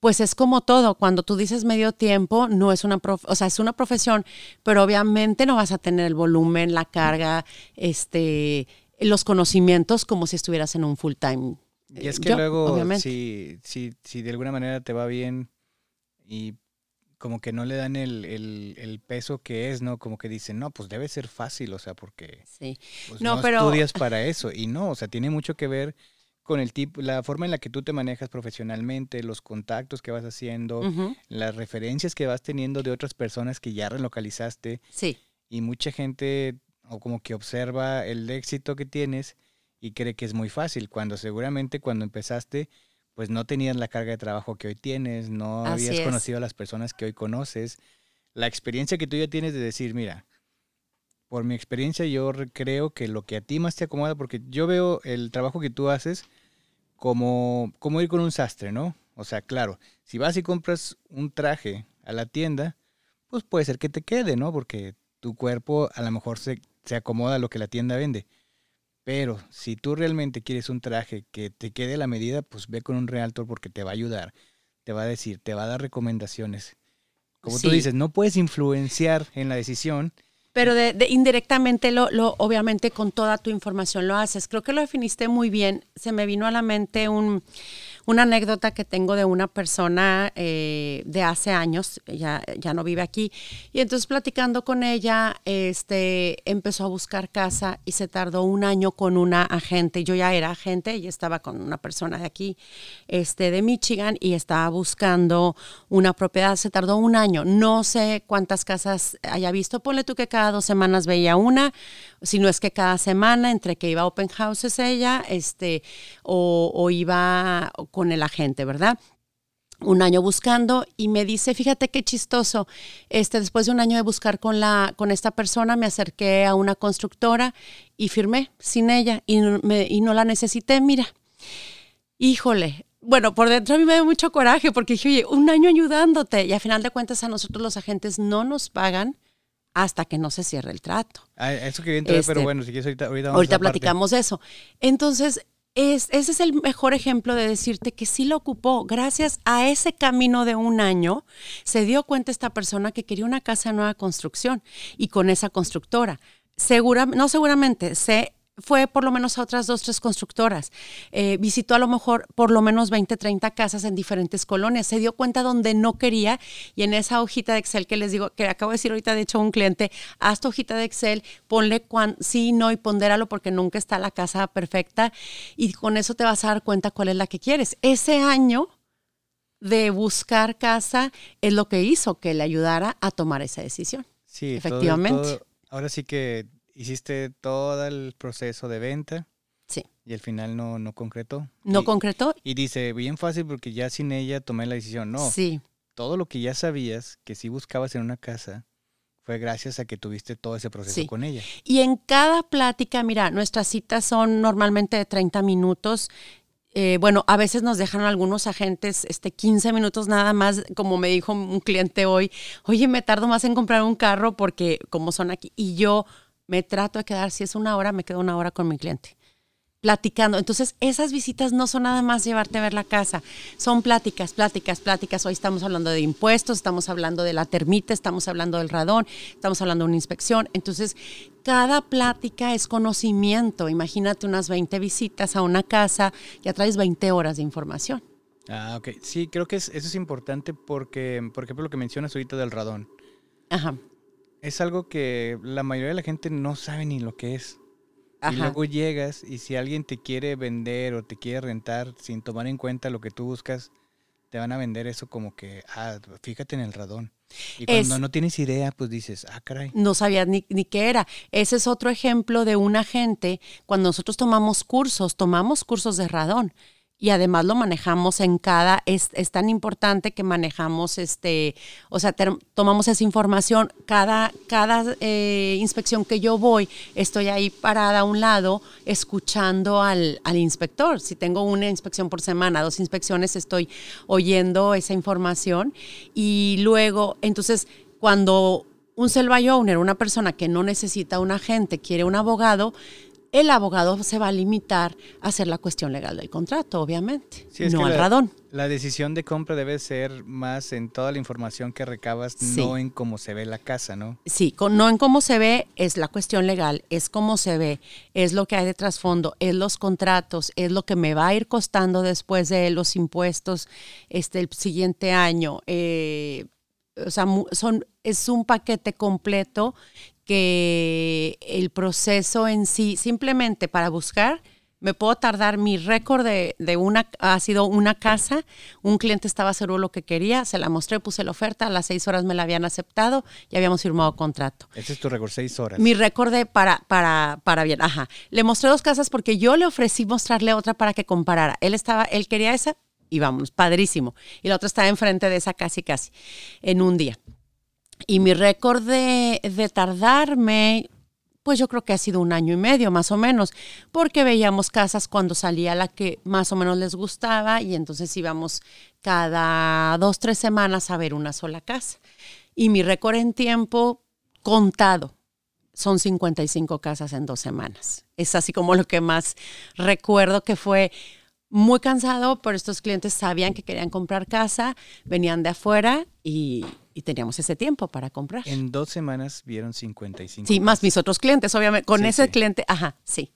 Pues es como todo, cuando tú dices medio tiempo, no es una, o sea, es una profesión, pero obviamente no vas a tener el volumen, la carga, este, los conocimientos como si estuvieras en un full time. Y es que luego, si, si, si de alguna manera te va bien y como que no le dan el, el, peso que es, ¿no? Como que dicen, no, pues debe ser fácil, o sea, porque sí. Pues, no, estudias para eso. Y no, o sea, tiene mucho que ver con el tipo, la forma en la que tú te manejas profesionalmente, los contactos que vas haciendo, las referencias que vas teniendo de otras personas que ya relocalizaste. Sí. Y mucha gente, o como que observa el éxito que tienes y cree que es muy fácil, cuando seguramente cuando empezaste pues no tenías la carga de trabajo que hoy tienes, no habías conocido a las personas que hoy conoces. La experiencia que tú ya tienes de decir, mira, por mi experiencia yo creo que lo que a ti más te acomoda, porque yo veo el trabajo que tú haces como, como ir con un sastre, ¿no? O sea, claro, si vas y compras un traje a la tienda, pues puede ser que te quede, ¿no? Porque tu cuerpo a lo mejor se, se acomoda a lo que la tienda vende. Pero si tú realmente quieres un traje que te quede a la medida, pues ve con un realtor porque te va a ayudar, te va a decir, te va a dar recomendaciones. Como tú dices, no puedes influenciar en la decisión. Pero de, indirectamente, lo, lo, obviamente con toda tu información lo haces. Creo que lo definiste muy bien. Se me vino a la mente un, una anécdota que tengo de una persona eh, de hace años, ya, ya no vive aquí, y entonces platicando con ella, este, empezó a buscar casa y se tardó un año con una agente. Yo ya era agente y estaba con una persona de aquí, este, de Michigan, y estaba buscando una propiedad. Se tardó un año. No sé cuántas casas haya visto. Ponle tú que cada dos semanas veía una, si no es que cada semana, entre que iba a open houses ella, este, o, o iba con el agente, ¿verdad? un año buscando y me dice, fíjate qué chistoso, este, después de un año de buscar con, la, con esta persona, me acerqué a una constructora y firmé sin ella y, y no la necesité, mira, híjole, bueno, por dentro a mí me da mucho coraje porque dije, oye, un año ayudándote y a final de cuentas a nosotros los agentes no nos pagan hasta que no se cierre el trato. Ah, eso quería entender, pero este, bueno, si quieres ahorita, ahorita, ahorita platicamos eso. Entonces, ese es el mejor ejemplo de decirte que sí lo ocupó. Gracias a ese camino de un año, se dio cuenta esta persona que quería una casa de nueva construcción y con esa constructora. Segura, no seguramente, sé fue por lo menos a otras dos, tres constructoras. Eh, visitó a lo mejor por lo menos 20, 30 casas en diferentes colonias. Se dio cuenta donde no quería y en esa hojita de Excel que les digo, que acabo de decir ahorita, de hecho, a un cliente, haz tu hojita de Excel, ponle cuán, sí, no y pondéralo porque nunca está la casa perfecta y con eso te vas a dar cuenta cuál es la que quieres. Ese año de buscar casa es lo que hizo que le ayudara a tomar esa decisión. Sí, efectivamente. ahora sí que hiciste todo el proceso de venta. Sí. Y al final no, no concretó. No concretó. Y dice, bien fácil porque ya sin ella tomé la decisión. No. Sí. Todo lo que ya sabías que si buscabas en una casa fue gracias a que tuviste todo ese proceso con ella. Y en cada plática, mira, nuestras citas son normalmente de 30 minutos eh, bueno, a veces nos dejan algunos agentes este, 15 minutos nada más, como me dijo un cliente hoy, oye, me tardo más en comprar un carro porque como son aquí, y yo me trato de quedar, si es una hora, me quedo una hora con mi cliente platicando. Entonces, esas visitas no son nada más llevarte a ver la casa, son pláticas, pláticas, pláticas. Hoy estamos hablando de impuestos, estamos hablando de la termita, estamos hablando del radón, estamos hablando de una inspección. Entonces, cada plática es conocimiento. Imagínate unas 20 visitas a una casa, ya traes 20 horas de información. Ah, ok. Sí, creo que eso es importante porque, por ejemplo, lo que mencionas ahorita del radón. Ajá. Es algo que la mayoría de la gente no sabe ni lo que es. Y luego llegas y si alguien te quiere vender o te quiere rentar sin tomar en cuenta lo que tú buscas, te van a vender eso como que, ah, fíjate en el radón. Y cuando no tienes idea, pues dices, ah, caray. No sabías ni, ni, qué era. Ese es otro ejemplo de un agente. Cuando nosotros tomamos cursos, tomamos cursos de radón y además lo manejamos en cada, es, es tan importante que manejamos, este, o sea, tomamos esa información, cada, cada eh, inspección que yo voy, estoy ahí parada a un lado escuchando al, al, inspector. Si tengo una inspección por semana, dos inspecciones, estoy oyendo esa información y luego, entonces, cuando un selva owner, una persona que no necesita un agente, quiere un abogado, el abogado se va a limitar a hacer la cuestión legal del contrato, obviamente, no al radón. La decisión de compra debe ser más en toda la información que recabas, no en cómo se ve la casa, ¿no? Sí, no en cómo se ve es la cuestión legal, es cómo se ve, es lo que hay de trasfondo, es los contratos, es lo que me va a ir costando después de los impuestos este, el siguiente año. Eh, o sea, son, es un paquete completo que el proceso en sí, simplemente para buscar, me puedo tardar mi récord de, una, ha sido una casa, un cliente estaba seguro lo que quería, se la mostré, puse la oferta, a las seis horas me la habían aceptado y habíamos firmado contrato. Ese es tu récord, seis horas. Mi récord de para, para, para bien, ajá. Le mostré dos casas porque yo le ofrecí mostrarle otra para que comparara. Él estaba, él quería esa y vamos, padrísimo. Y la otra estaba enfrente de esa casi, casi, en un día. Y mi récord de, tardarme, pues yo creo que ha sido un año y medio más o menos, porque veíamos casas cuando salía la que más o menos les gustaba y entonces íbamos cada dos, tres semanas a ver una sola casa. Y mi récord en tiempo contado son 55 casas en dos semanas. Es así como lo que más recuerdo que fue muy cansado, pero estos clientes sabían que querían comprar casa, venían de afuera y, teníamos ese tiempo para comprar. En dos semanas vieron 55. Sí, más mis otros clientes, obviamente. Con ese cliente, ajá, sí.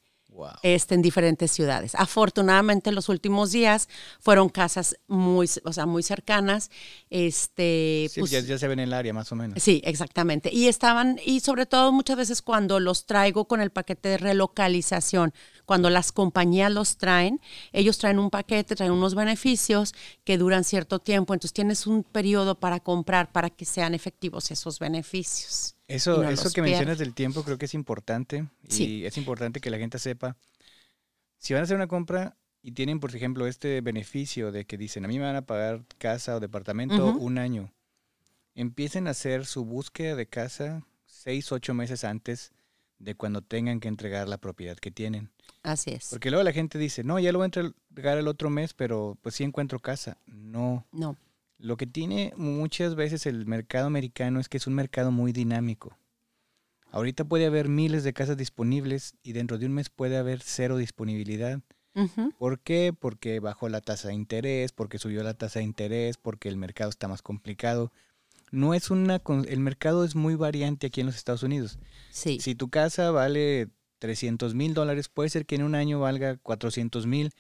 Este, en diferentes ciudades. Afortunadamente, los últimos días fueron casas muy, o sea, muy cercanas. Este, sí, pues ya, se ven en el área, más o menos. Sí, exactamente. Y estaban, y sobre todo muchas veces cuando los traigo con el paquete de relocalización, cuando las compañías los traen, ellos traen un paquete, traen unos beneficios que duran cierto tiempo, entonces tienes un periodo para comprar para que sean efectivos esos beneficios. Eso, eso que mencionas del tiempo creo que es importante y es importante que la gente sepa. Si van a hacer una compra y tienen, por ejemplo, este beneficio de que dicen, a mí me van a pagar casa o departamento un año, empiecen a hacer su búsqueda de casa seis, ocho meses antes de cuando tengan que entregar la propiedad que tienen. Así es. Porque luego la gente dice, no, ya lo voy a entregar el otro mes, pero pues sí encuentro casa. No. No. Lo que tiene muchas veces el mercado americano es que es un mercado muy dinámico. Ahorita puede haber miles de casas disponibles y dentro de un mes puede haber cero disponibilidad. ¿Por qué? Porque bajó la tasa de interés, porque subió la tasa de interés, porque el mercado está más complicado. No es una el mercado es muy variante aquí en los Estados Unidos. Sí. Si tu casa vale 300 mil dólares, puede ser que en un año valga 400 mil,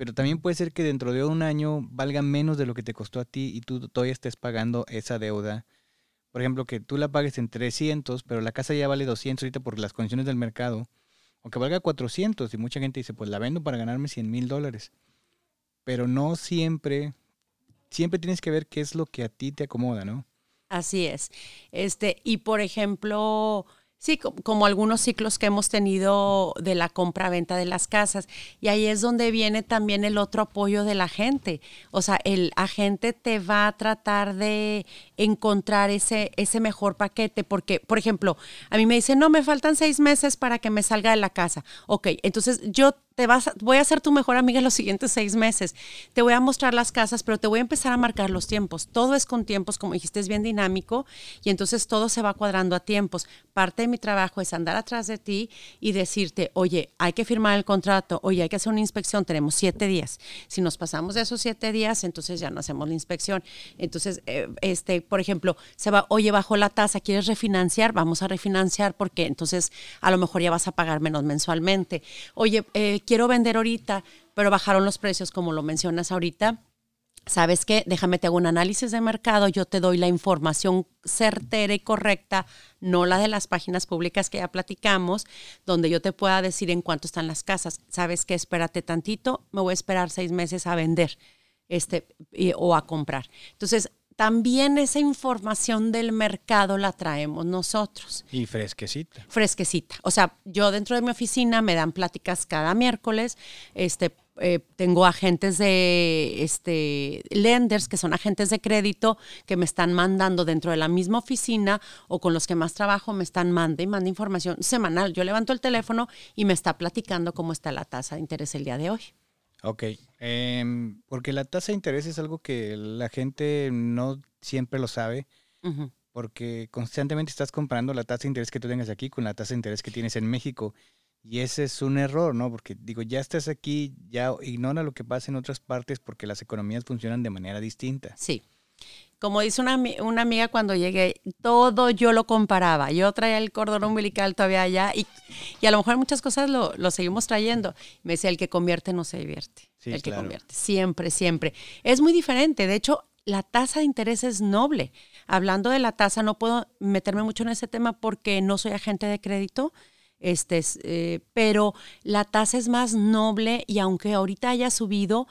pero también puede ser que dentro de un año valga menos de lo que te costó a ti y tú todavía estés pagando esa deuda. Por ejemplo, que tú la pagues en 300, pero la casa ya vale 200 ahorita por las condiciones del mercado, o que valga 400 y mucha gente dice, pues la vendo para ganarme 100 mil dólares. Pero no siempre, siempre tienes que ver qué es lo que a ti te acomoda, ¿no? Así es. Este, y por ejemplo, Sí, como algunos ciclos que hemos tenido de la compra-venta de las casas. Y ahí es donde viene también el otro apoyo de la gente. O sea, el agente te va a tratar de encontrar ese, ese mejor paquete. Porque, por ejemplo, a mí me dicen, no, me faltan seis meses para que me salga de la casa. Ok, entonces yo voy a ser tu mejor amiga los siguientes seis meses. Te voy a mostrar las casas, pero te voy a empezar a marcar los tiempos. Todo es con tiempos, como dijiste, es bien dinámico y entonces todo se va cuadrando a tiempos. Parte de mi trabajo es andar atrás de ti y decirte, oye, hay que firmar el contrato, oye, hay que hacer una inspección, tenemos siete días. Si nos pasamos de esos siete días, entonces ya no hacemos la inspección. Entonces, eh, este, por ejemplo, se va, oye, bajo la tasa, ¿quieres refinanciar? Vamos a refinanciar porque entonces a lo mejor ya vas a pagar menos mensualmente. Oye, eh, quiero vender ahorita, pero bajaron los precios como lo mencionas ahorita. ¿Sabes qué? Déjame te hago un análisis de mercado, yo te doy la información certera y correcta, no la de las páginas públicas que ya platicamos, donde yo te pueda decir en cuánto están las casas. ¿Sabes qué? Espérate tantito, me voy a esperar seis meses a vender este, o a comprar. Entonces, también esa información del mercado la traemos nosotros. Y fresquecita. Fresquecita. O sea, yo dentro de mi oficina me dan pláticas cada miércoles. Este, eh, tengo agentes de este, lenders, que son agentes de crédito, que me están mandando dentro de la misma oficina o con los que más trabajo, me están mandando y manda información semanal. Yo levanto el teléfono y me está platicando cómo está la tasa de interés el día de hoy. Ok, em, porque la tasa de interés es algo que la gente no siempre lo sabe, porque constantemente estás comparando la tasa de interés que tú tengas aquí con la tasa de interés que tienes en México. Y ese es un error, ¿no? Porque digo, ya estás aquí, ya ignora lo que pasa en otras partes porque las economías funcionan de manera distinta. Sí como dice una, una, amiga cuando llegué, todo yo lo comparaba. Yo traía el cordón umbilical todavía allá y, y a lo mejor muchas cosas lo, lo, seguimos trayendo. Me decía, el que convierte no se divierte. el que convierte, siempre, siempre. Es muy diferente. De hecho, la tasa de interés es noble. Hablando de la tasa, no puedo meterme mucho en ese tema porque no soy agente de crédito. Este, eh, pero la tasa es más noble y aunque ahorita haya subido,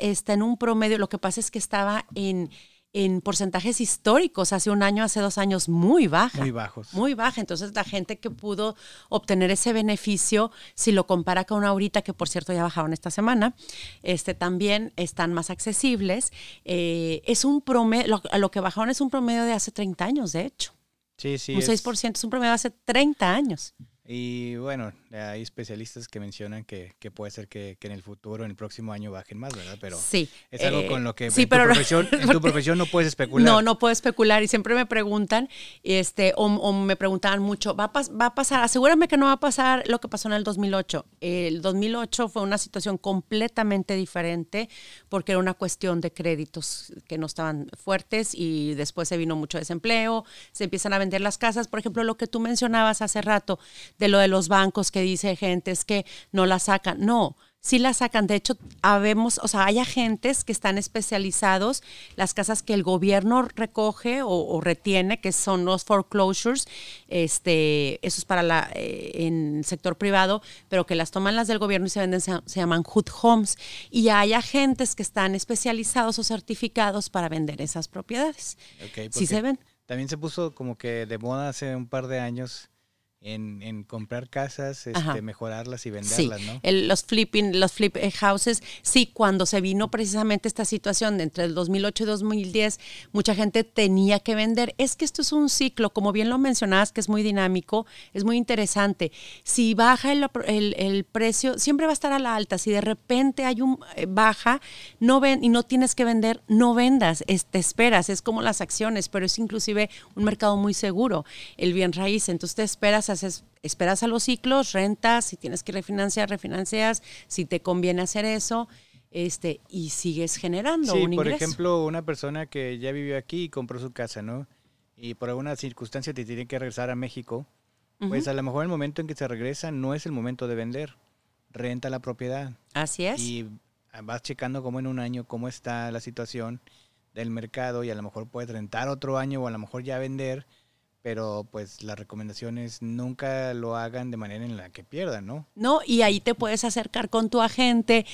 está en un promedio, lo que pasa es que estaba en en porcentajes históricos, hace un año, hace dos años, muy baja. Muy bajos. Muy baja. Entonces, la gente que pudo obtener ese beneficio, si lo compara con ahorita, que por cierto ya bajaron esta semana, este, también están más accesibles. Eh, es un promedio, lo, lo, que bajaron es un promedio de hace 30 años, de hecho. Sí, sí. Un 6% es un promedio de hace 30 años. Y bueno, hay especialistas que mencionan que, que puede ser que, que, en el futuro, en el próximo año, bajen más, ¿verdad? Pero sí, es algo eh, con lo que sí, en, pero tu profesión, en tu profesión no puedes especular. No, no puedo especular y siempre me preguntan, este, o, o me preguntaban mucho, ¿va a, ¿va a pasar? Asegúrame que no va a pasar lo que pasó en el 2008. El 2008 fue una situación completamente diferente porque era una cuestión de créditos que no estaban fuertes y después se vino mucho desempleo, se empiezan a vender las casas. Por ejemplo, lo que tú mencionabas hace rato, de lo de los bancos que dice gente es que no la sacan. No, sí la sacan. De hecho, habemos, o sea, hay agentes que están especializados, las casas que el gobierno recoge o, retiene, que son los foreclosures, este, eso es para la, eh, en el sector privado, pero que las toman las del gobierno y se venden, se, llaman hood homes. Y hay agentes que están especializados o certificados para vender esas propiedades. ¿Sí se ven? También se puso como que de moda hace un par de años en, en, comprar casas, este, mejorarlas y venderlas, sí. ¿no? los flipping, los flip houses, sí, cuando se vino precisamente esta situación de entre el 2008 y 2010, mucha gente tenía que vender. Es que esto es un ciclo, como bien lo mencionabas, que es muy dinámico, es muy interesante. Si baja el, el, el precio, siempre va a estar a la alta. Si de repente hay un eh, baja, no ven y no tienes que vender, no vendas, te esperas. Es como las acciones, pero es inclusive un mercado muy seguro, el bien raíz. Entonces te esperas a esperas a los ciclos, rentas, si tienes que refinanciar, refinancias, si te conviene hacer eso, este, y sigues generando sí, un por ejemplo, una persona que ya vivió aquí y compró su casa, ¿no? Y por alguna circunstancia te tiene que regresar a México, pues a lo mejor el momento en que se regresa no es el momento de vender, renta la propiedad. Así es. Y vas checando cómo en un año, cómo está la situación del mercado y a lo mejor puedes rentar otro año o a lo mejor ya vender, pero pues la recomendación es nunca lo hagan de manera en la que pierdan, ¿no? No, y ahí te puedes acercar con tu agente.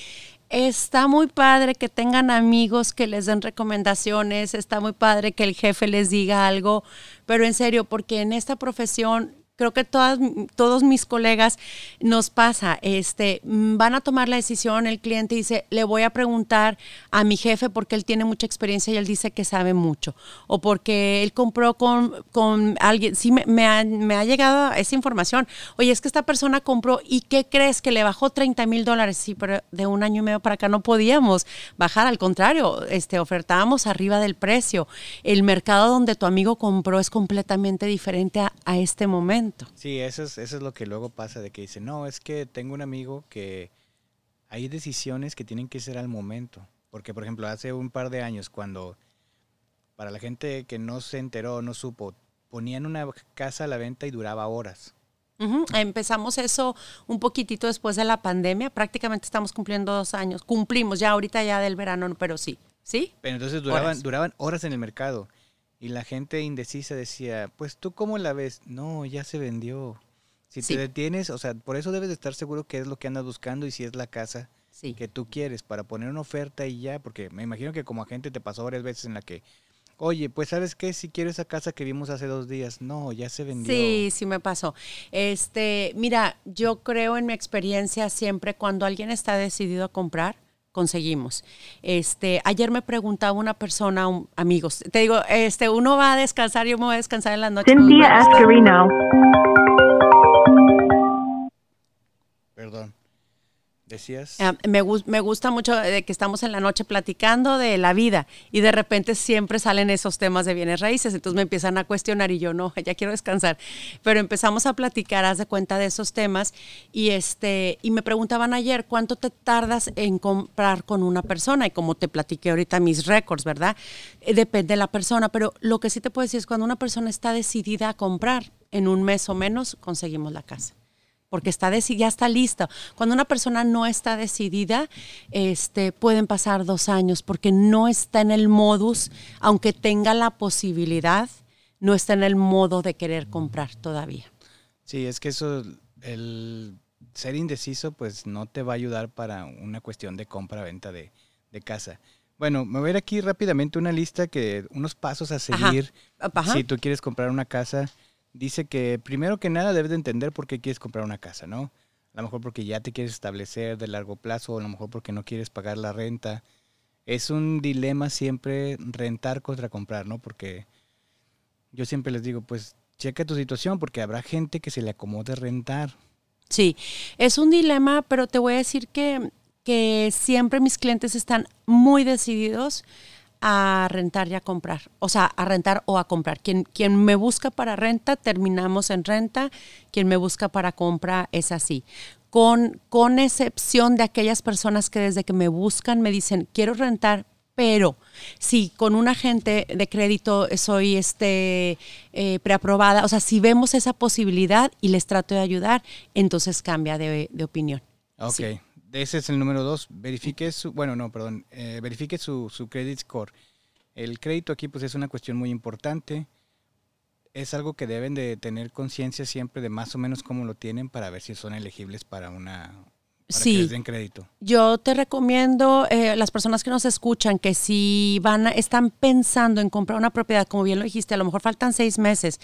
Está muy padre que tengan amigos que les den recomendaciones, está muy padre que el jefe les diga algo, pero en serio, porque en esta profesión creo que todas, todos mis colegas nos pasa, este, mm, van a tomar la decisión, el cliente dice, le voy a preguntar a mi jefe porque él tiene mucha experiencia y él dice que sabe mucho, o porque él compró con, con alguien, sí me, ha, me ha llegado esa información, oye, es que esta persona compró y ¿qué crees? Que le bajó 30 mil dólares, sí, pero de un año y medio para acá no podíamos bajar, al contrario, este, ofertábamos arriba del precio. El mercado donde tu amigo compró es completamente diferente a este momento. Sí, eso es, eso es lo que luego pasa, de que dice, no, es que tengo un amigo que hay decisiones que tienen que ser al momento. Porque, por ejemplo, hace un par de años, cuando para la gente que no se enteró, no supo, ponían una casa a la venta y duraba horas. Empezamos eso un poquitito después de la pandemia, prácticamente estamos cumpliendo dos años, cumplimos ya ahorita ya del verano, pero sí, ¿sí? Pero entonces duraban duraban horas en el mercado. Y la gente indecisa decía, pues tú cómo la ves? No, ya se vendió. Si te detienes, o sea, por eso debes de estar seguro que es lo que andas buscando y si es la casa que tú quieres para poner una oferta y ya, porque me imagino que como agente te pasó varias veces en la que, oye, pues sabes qué, si quiero esa casa que vimos hace dos días, no, ya se vendió. Sí, sí me pasó. Este, mira, yo creo en mi experiencia siempre cuando alguien está decidido a comprar, conseguimos. Este, ayer me preguntaba una persona, amigos, te digo, este, uno va a descansar, yo me voy a descansar en la noche. Cynthia Perdón. Ah, me, me, gusta mucho de que estamos en la noche platicando de la vida y de repente siempre salen esos temas de bienes raíces, entonces me empiezan a cuestionar y yo no, ya quiero descansar. Pero empezamos a platicar, haz de cuenta de esos temas y, este, y me preguntaban ayer, ¿cuánto te tardas en comprar con una persona? Y como te platiqué ahorita mis récords, ¿verdad? Eh, depende de la persona, pero lo que sí te puedo decir es cuando una persona está decidida a comprar, en un mes o menos conseguimos la casa porque está ya está lista. Cuando una persona no está decidida, este, pueden pasar dos años porque no está en el modus, aunque tenga la posibilidad, no está en el modo de querer comprar todavía. Sí, es que eso, el ser indeciso, pues no te va a ayudar para una cuestión de compra-venta de, casa. Bueno, me voy a ir aquí rápidamente una lista que, unos pasos a seguir si tú quieres comprar una casa dice que primero que nada debes de entender por qué quieres comprar una casa, ¿no? A lo mejor porque ya te quieres establecer de largo plazo, o a lo mejor porque no quieres pagar la renta. Es un dilema siempre rentar contra comprar, ¿no? Porque yo siempre les digo, pues checa tu situación porque habrá gente que se le acomode rentar. Sí, es un dilema, pero te voy a decir que, que siempre mis clientes están muy decididos a rentar y a comprar, o sea, a rentar o a comprar. Quien, quien me busca para renta, terminamos en renta, quien me busca para compra es así. Con, con excepción de aquellas personas que desde que me buscan me dicen, quiero rentar, pero si con un agente de crédito soy este, eh, preaprobada, o sea, si vemos esa posibilidad y les trato de ayudar, entonces cambia de, opinión. Ok. Ese es el número dos. Verifique su, bueno, no, perdón, eh, verifique su, su credit score. El crédito aquí pues es una cuestión muy importante. Es algo que deben de tener conciencia siempre de más o menos cómo lo tienen para ver si son elegibles para una, sí. crédito. Yo te recomiendo, eh, las personas que nos escuchan, que si van están pensando en comprar una propiedad, como bien lo dijiste, a lo mejor faltan seis meses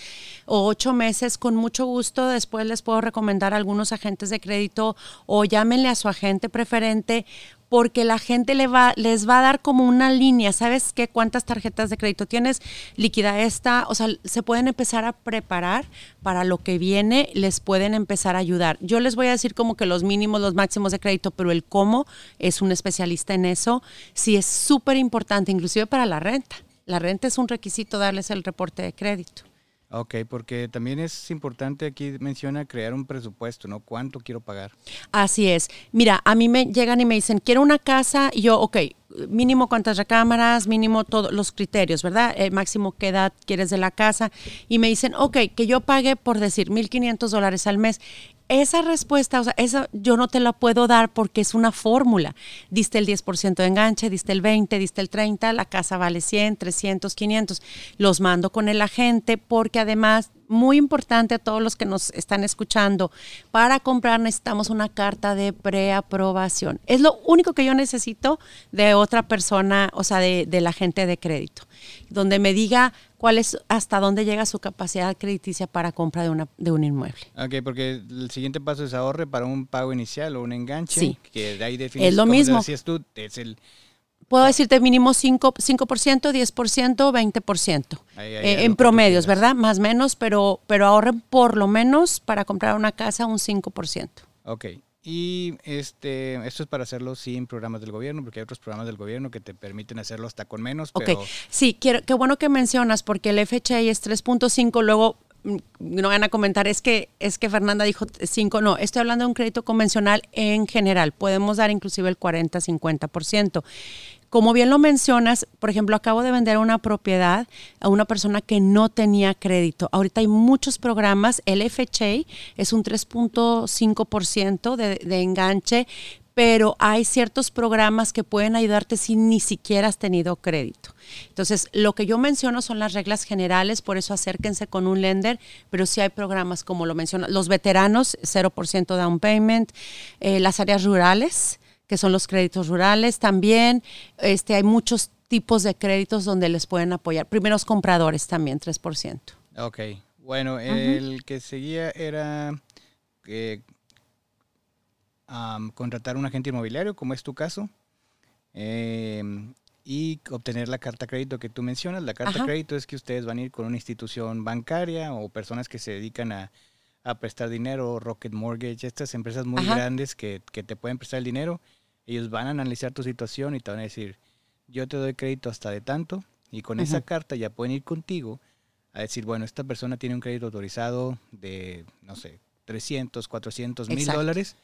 o ocho meses, con mucho gusto después les puedo recomendar a algunos agentes de crédito o llámenle a su agente preferente porque la gente le va, les va a dar como una línea, ¿sabes qué? ¿Cuántas tarjetas de crédito tienes? Líquida esta, o sea, se pueden empezar a preparar para lo que viene, les pueden empezar a ayudar. Yo les voy a decir como que los mínimos, los máximos de crédito, pero el cómo es un especialista en eso, sí es súper importante, inclusive para la renta. La renta es un requisito darles el reporte de crédito. Ok, porque también es importante aquí menciona crear un presupuesto, ¿no? ¿Cuánto quiero pagar? Así es. Mira, a mí me llegan y me dicen, quiero una casa, y yo, ok, mínimo cuántas recámaras, mínimo todos los criterios, ¿verdad? El máximo qué edad quieres de la casa. Y me dicen, ok, que yo pague por decir 1.500 dólares al mes esa respuesta, o sea, esa yo no te la puedo dar porque es una fórmula. Diste el 10% de enganche, diste el 20, diste el 30, la casa vale 100, 300, 500. Los mando con el agente porque además muy importante a todos los que nos están escuchando, para comprar necesitamos una carta de preaprobación. Es lo único que yo necesito de otra persona, o sea, de, la gente de crédito, donde me diga cuál es, hasta dónde llega su capacidad crediticia para compra de, una, de un inmueble. Ok, porque el siguiente paso es ahorre para un pago inicial o un enganche. Sí. Que de ahí es lo mismo. Decías tú, es el Puedo decirte mínimo 5%, 5% 10%, 20%. en promedios, ¿verdad? Más o menos, pero, pero ahorren por lo menos para comprar una casa un 5%. Ok. Y este, esto es para hacerlo sin programas del gobierno, porque hay otros programas del gobierno que te permiten hacerlo hasta con menos. Ok, sí, quiero, qué bueno que mencionas, porque el FHA es 3.5, luego mm, no van a comentar, es que, es que Fernanda dijo 5, no, estoy hablando de un crédito convencional en general, podemos dar inclusive el 40-50%. Como bien lo mencionas, por ejemplo, acabo de vender una propiedad a una persona que no tenía crédito. Ahorita hay muchos programas, el FHA es un 3.5% de, de enganche, pero hay ciertos programas que pueden ayudarte si ni siquiera has tenido crédito. Entonces, lo que yo menciono son las reglas generales, por eso acérquense con un lender, pero sí hay programas como lo menciona, los veteranos, 0% down payment, eh, las áreas rurales, que son los créditos rurales también. Este, hay muchos tipos de créditos donde les pueden apoyar. Primeros compradores también, 3%. Ok, bueno, el que seguía era eh, contratar un agente inmobiliario, como es tu caso, em, y obtener la carta crédito que tú mencionas. La carta crédito es que ustedes van a ir con una institución bancaria o personas que se dedican a, prestar dinero, Rocket Mortgage, estas empresas muy grandes que, que te pueden prestar el dinero ellos van a analizar tu situación y te van a decir, yo te doy crédito hasta de tanto y con esa carta ya pueden ir contigo a decir, bueno, esta persona tiene un crédito autorizado de, no sé, 300, 400 mil dólares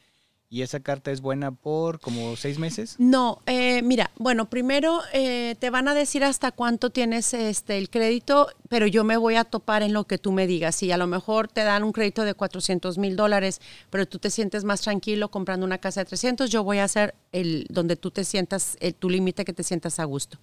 ¿Y esa carta es buena por como seis meses? No, eh, mira, bueno, primero eh, te van a decir hasta cuánto tienes este el crédito, pero yo me voy a topar en lo que tú me digas. Si a lo mejor te dan un crédito de 400 mil dólares, pero tú te sientes más tranquilo comprando una casa de 300, yo voy a hacer el donde tú te sientas, el, tu límite que te sientas a gusto.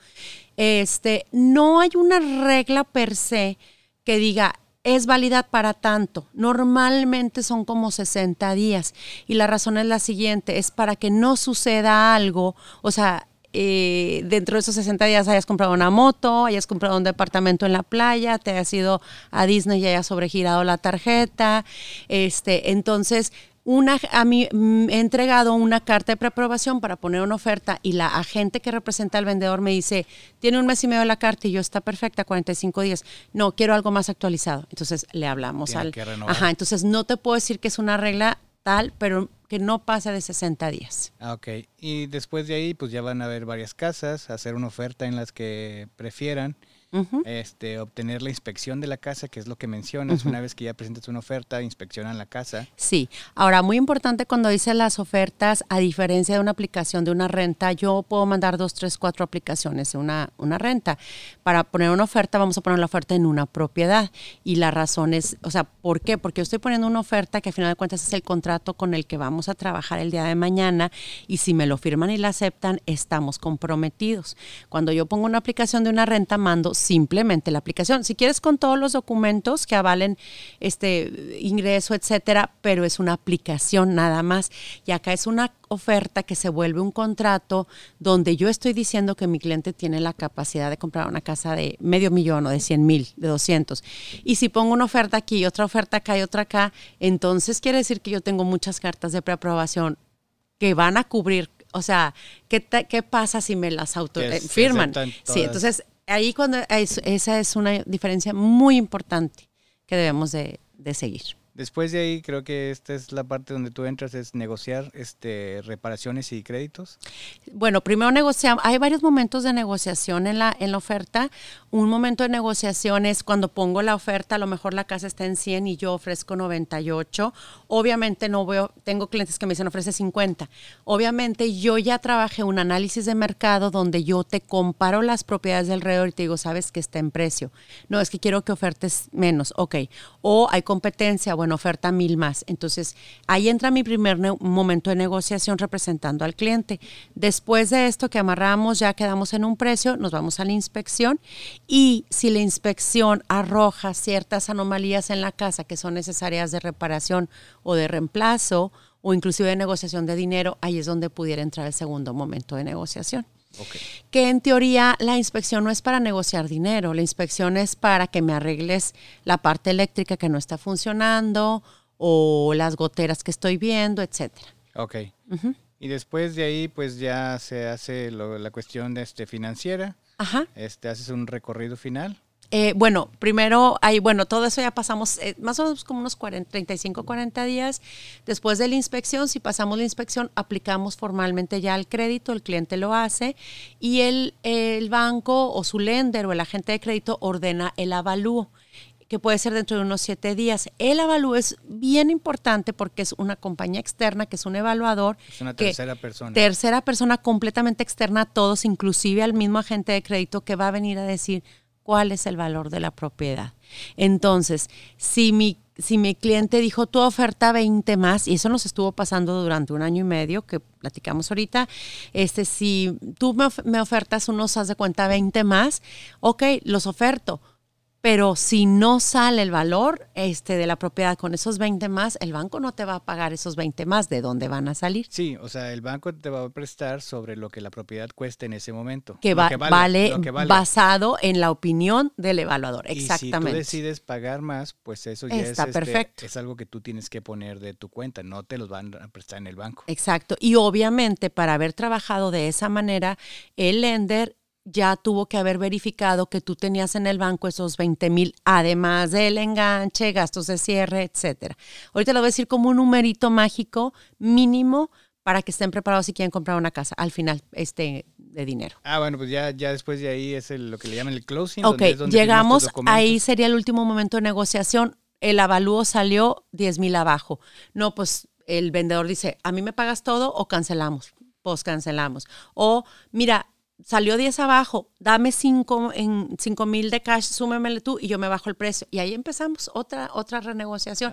Este, no hay una regla per se que diga es válida para tanto. Normalmente son como 60 días. Y la razón es la siguiente, es para que no suceda algo, o sea, eh, dentro de esos 60 días hayas comprado una moto, hayas comprado un departamento en la playa, te hayas ido a Disney y hayas sobregirado la tarjeta. Este, entonces, una, a mí mm, he entregado una carta de preaprobación para poner una oferta y la agente que representa al vendedor me dice, tiene un mes y medio la carta y yo está perfecta, 45 días. No, quiero algo más actualizado. Entonces le hablamos al... Ajá, entonces no te puedo decir que es una regla tal, pero que no pasa de 60 días. Ah, ok. Y después de ahí, pues ya van a ver varias casas, hacer una oferta en las que prefieran este, obtener la inspección de la casa, que es lo que mencionas. Una vez que ya presentas una oferta, inspeccionan la casa. Sí. Ahora, muy importante cuando dice las ofertas, a diferencia de una aplicación de una renta, yo puedo mandar dos, tres, cuatro aplicaciones de una, una renta. Para poner una oferta, vamos a poner la oferta en una propiedad. Y la razón es, o sea, ¿por qué? Porque yo estoy poniendo una oferta que a final de cuentas es el contrato con el que vamos a trabajar el día de mañana. Y si me lo firman y la aceptan, estamos comprometidos. Cuando yo pongo una aplicación de una renta, mando simplemente la aplicación. Si quieres con todos los documentos que avalen este ingreso, etcétera, pero es una aplicación nada más. Y acá es una oferta que se vuelve un contrato donde yo estoy diciendo que mi cliente tiene la capacidad de comprar una casa de medio millón o de 100 mil, de 200. Y si pongo una oferta aquí, otra oferta acá y otra acá, entonces quiere decir que yo tengo muchas cartas de preaprobación que van a cubrir o sea, ¿qué, ¿qué, pasa si me las auto eh, firman? Sí, entonces Ahí cuando esa es una diferencia muy importante que debemos de, seguir. Después de ahí, creo que esta es la parte donde tú entras, es negociar este, reparaciones y créditos. Bueno, primero negociamos, hay varios momentos de negociación en la, en la oferta. Un momento de negociación es cuando pongo la oferta, a lo mejor la casa está en 100 y yo ofrezco 98. Obviamente no veo, tengo clientes que me dicen ofrece 50. Obviamente yo ya trabajé un análisis de mercado donde yo te comparo las propiedades alrededor y te digo, sabes que está en precio. No, es que quiero que ofertes menos, ok. O hay competencia, bueno, oferta mil más. Entonces, ahí entra mi primer momento de negociación representando al cliente. Después de esto que amarramos, ya quedamos en un precio, nos vamos a la inspección y si la inspección arroja ciertas anomalías en la casa que son necesarias de reparación o de reemplazo o inclusive de negociación de dinero, ahí es donde pudiera entrar el segundo momento de negociación. Que en teoría la inspección no es para negociar dinero, la inspección es para que me arregles la parte eléctrica que no está funcionando o las goteras que estoy viendo, etcétera. Ok. Y después de ahí, pues ya se hace la cuestión de este, financiera. Ajá. Este, haces un recorrido final. Eh, bueno, primero, ahí, bueno, todo eso ya pasamos eh, más o menos como unos 40, 35, 40 días. Después de la inspección, si pasamos la inspección, aplicamos formalmente ya el crédito, el cliente lo hace y el, el banco o su lender o el agente de crédito ordena el avalúo que puede ser dentro de unos siete días. El avalúo es bien importante porque es una compañía externa, que es un evaluador. Es una tercera persona. Tercera persona completamente externa a todos, inclusive al mismo agente de crédito que va a venir a decir, cuál es el valor de la propiedad. Entonces, si mi, si mi cliente dijo tu oferta 20 más, y eso nos estuvo pasando durante un año y medio, que platicamos ahorita, este, si tú me, me ofertas unos, haz de cuenta, 20 más, ok, los oferto pero si no sale el valor este, de la propiedad con esos 20 más, el banco no te va a pagar esos 20 más. ¿De dónde van a salir? Sí, o sea, el banco te va a prestar sobre lo que la propiedad cueste en ese momento. Que, vale, basado en la opinión del evaluador. Exactamente. Y si tú decides pagar más, pues eso ya Está es, este, perfecto. es algo que tú tienes que poner de tu cuenta, no te los van a prestar en el banco. Exacto. Y obviamente, para haber trabajado de esa manera, el lender ya tuvo que haber verificado que tú tenías en el banco esos 20 mil, además del enganche, gastos de cierre, etcétera. Ahorita lo voy a decir como un numerito mágico mínimo para que estén preparados si quieren comprar una casa al final este de dinero. Ah, bueno, pues ya, ya después de ahí es lo que le llaman el closing. Ok, llegamos, ahí sería el último momento de negociación. El avalúo salió 10 mil abajo. No, pues el vendedor dice, a mí me pagas todo o cancelamos. Pues cancelamos. O mira, salió 10 abajo, dame 5 en 5 mil de cash, súmemele tú y yo me bajo el precio. Y ahí empezamos otra, otra renegociación.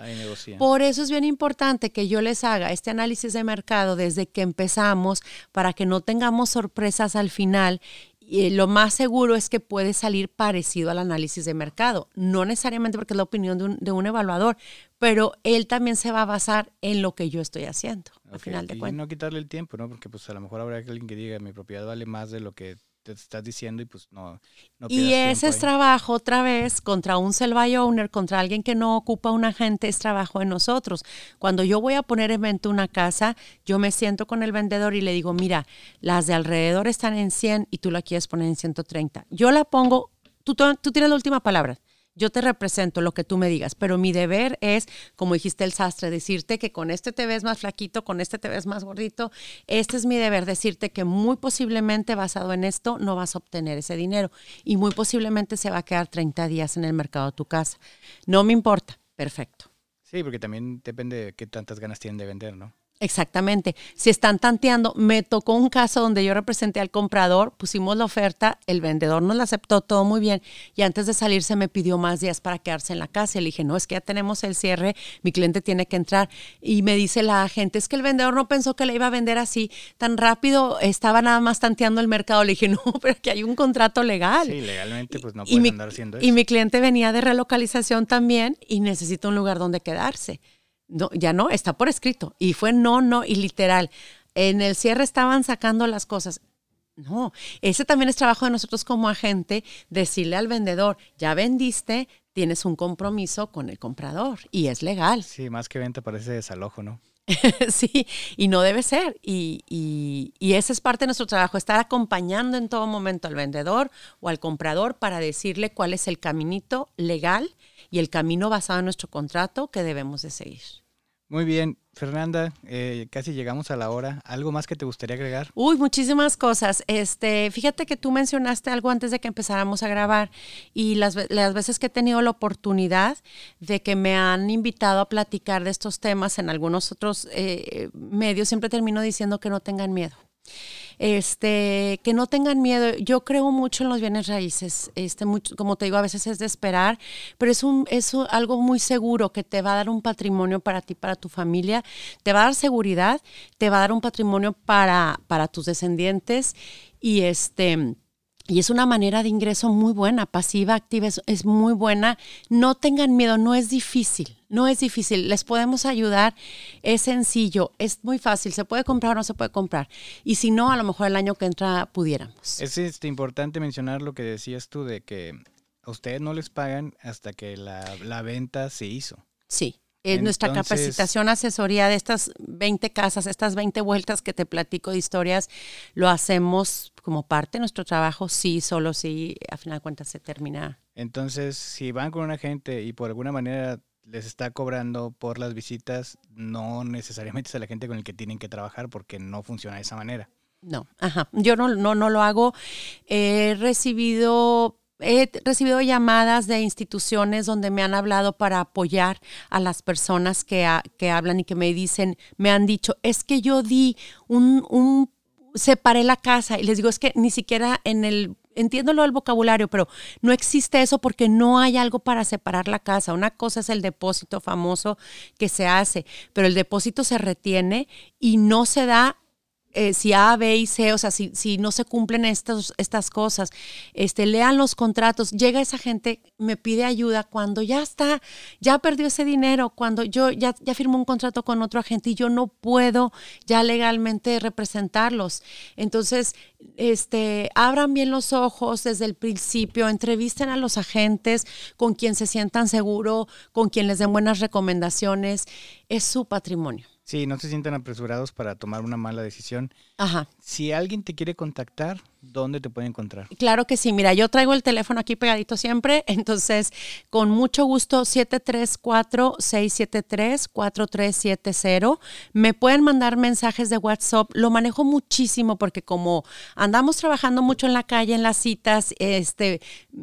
Por eso es bien importante que yo les haga este análisis de mercado desde que empezamos para que no tengamos sorpresas al final. Y lo más seguro es que puede salir parecido al análisis de mercado. No necesariamente porque es la opinión de un, de un evaluador, pero él también se va a basar en lo que yo estoy haciendo al final de cuentas. Y no quitarle el tiempo, ¿no? Porque pues a lo mejor habrá alguien que diga, mi propiedad vale más de lo que te estás diciendo y pues no. y ese es trabajo otra vez contra un by owner, contra alguien que no ocupa un agente, es trabajo de nosotros. Cuando yo voy a poner en venta una casa, yo me siento con el vendedor y le digo, mira, las de alrededor están en 100 y tú la quieres poner en 130. Yo la pongo, tú, tú tienes la última palabra yo te represento lo que tú me digas, pero mi deber es, como dijiste el sastre, decirte que con este te ves más flaquito, con este te ves más gordito. Este es mi deber, decirte que muy posiblemente basado en esto no vas a obtener ese dinero y muy posiblemente se va a quedar 30 días en el mercado de tu casa. No me importa, perfecto. Sí, porque también depende de qué tantas ganas tienen de vender, ¿no? Exactamente. Si están tanteando, me tocó un caso donde yo representé al comprador, pusimos la oferta, el vendedor nos la aceptó todo muy bien y antes de salirse me pidió más días para quedarse en la casa. Y le dije, no, es que ya tenemos el cierre, mi cliente tiene que entrar. Y me dice la agente, es que el vendedor no pensó que le iba a vender así tan rápido, estaba nada más tanteando el mercado. Le dije, no, pero que hay un contrato legal. Sí, legalmente pues no puedes andar haciendo eso. Y mi cliente venía de relocalización también y necesita un lugar donde quedarse. No, ya no, está por escrito. Y fue no, no, y literal. En el cierre estaban sacando las cosas. No, ese también es trabajo de nosotros como agente, decirle al vendedor, ya vendiste, tienes un compromiso con el comprador y es legal. Sí, más que venta parece desalojo, ¿no? sí, y no debe ser. Y, y, y esa es parte de nuestro trabajo, estar acompañando en todo momento al vendedor o al comprador para decirle cuál es el caminito legal y el camino basado en nuestro contrato que debemos de seguir. Muy bien, Fernanda, eh, casi llegamos a la hora. ¿Algo más que te gustaría agregar? Uy, muchísimas cosas. Este, fíjate que tú mencionaste algo antes de que empezáramos a grabar y las, las veces que he tenido la oportunidad de que me han invitado a platicar de estos temas en algunos otros eh, medios, siempre termino diciendo que no tengan miedo este, que no tengan miedo. Yo creo mucho en los bienes raíces, este, mucho, como te digo, a veces es de esperar, pero es, un, es algo muy seguro que te va a dar un patrimonio para ti, para tu familia, te va a dar seguridad, te va a dar un patrimonio para, para tus descendientes y este y es una manera de ingreso muy buena, pasiva, activa, es, muy buena. No tengan miedo, no es difícil, no es difícil. Les podemos ayudar, es sencillo, es muy fácil, se puede comprar o no se puede comprar. Y si no, a lo mejor el año que entra pudiéramos. Es este, importante mencionar lo que decías tú de que a ustedes no les pagan hasta que la, la venta se hizo. Sí. En nuestra capacitación, asesoría de estas 20 casas, estas 20 vueltas que te platico de historias, lo hacemos como parte de nuestro trabajo, sí, solo si a final de cuentas se termina. Entonces, si van con una gente y por alguna manera les está cobrando por las visitas, no necesariamente es a la gente con el que tienen que trabajar porque no funciona de esa manera. No, ajá. Yo no, no, no lo hago. He recibido He recibido llamadas de instituciones donde me han hablado para apoyar a las personas que, hablan y que me dicen, me han dicho, es que yo di un, un, separé la casa y les digo, es que ni siquiera en el entiendo lo del vocabulario, pero no existe eso porque no hay algo para separar la casa. Una cosa es el depósito famoso que se hace, pero el depósito se retiene y no se da eh, si A, B y C, o sea, si, si no se cumplen estos, estas cosas, este, lean los contratos, llega esa gente, me pide ayuda cuando ya está, ya perdió ese dinero, cuando yo ya, ya firmó un contrato con otro agente y yo no puedo ya legalmente representarlos. Entonces, este, abran bien los ojos desde el principio, entrevisten a los agentes con quien se sientan seguro, con quien les den buenas recomendaciones, es su patrimonio. Sí, no se sientan apresurados para tomar una mala decisión. Ajá. Si alguien te quiere contactar, ¿dónde te puede encontrar? Claro que sí, mira, yo traigo el teléfono aquí pegadito siempre, entonces con mucho gusto 734-673-4370. Me pueden mandar mensajes de WhatsApp, lo manejo muchísimo porque como andamos trabajando mucho en la calle, en las citas, este,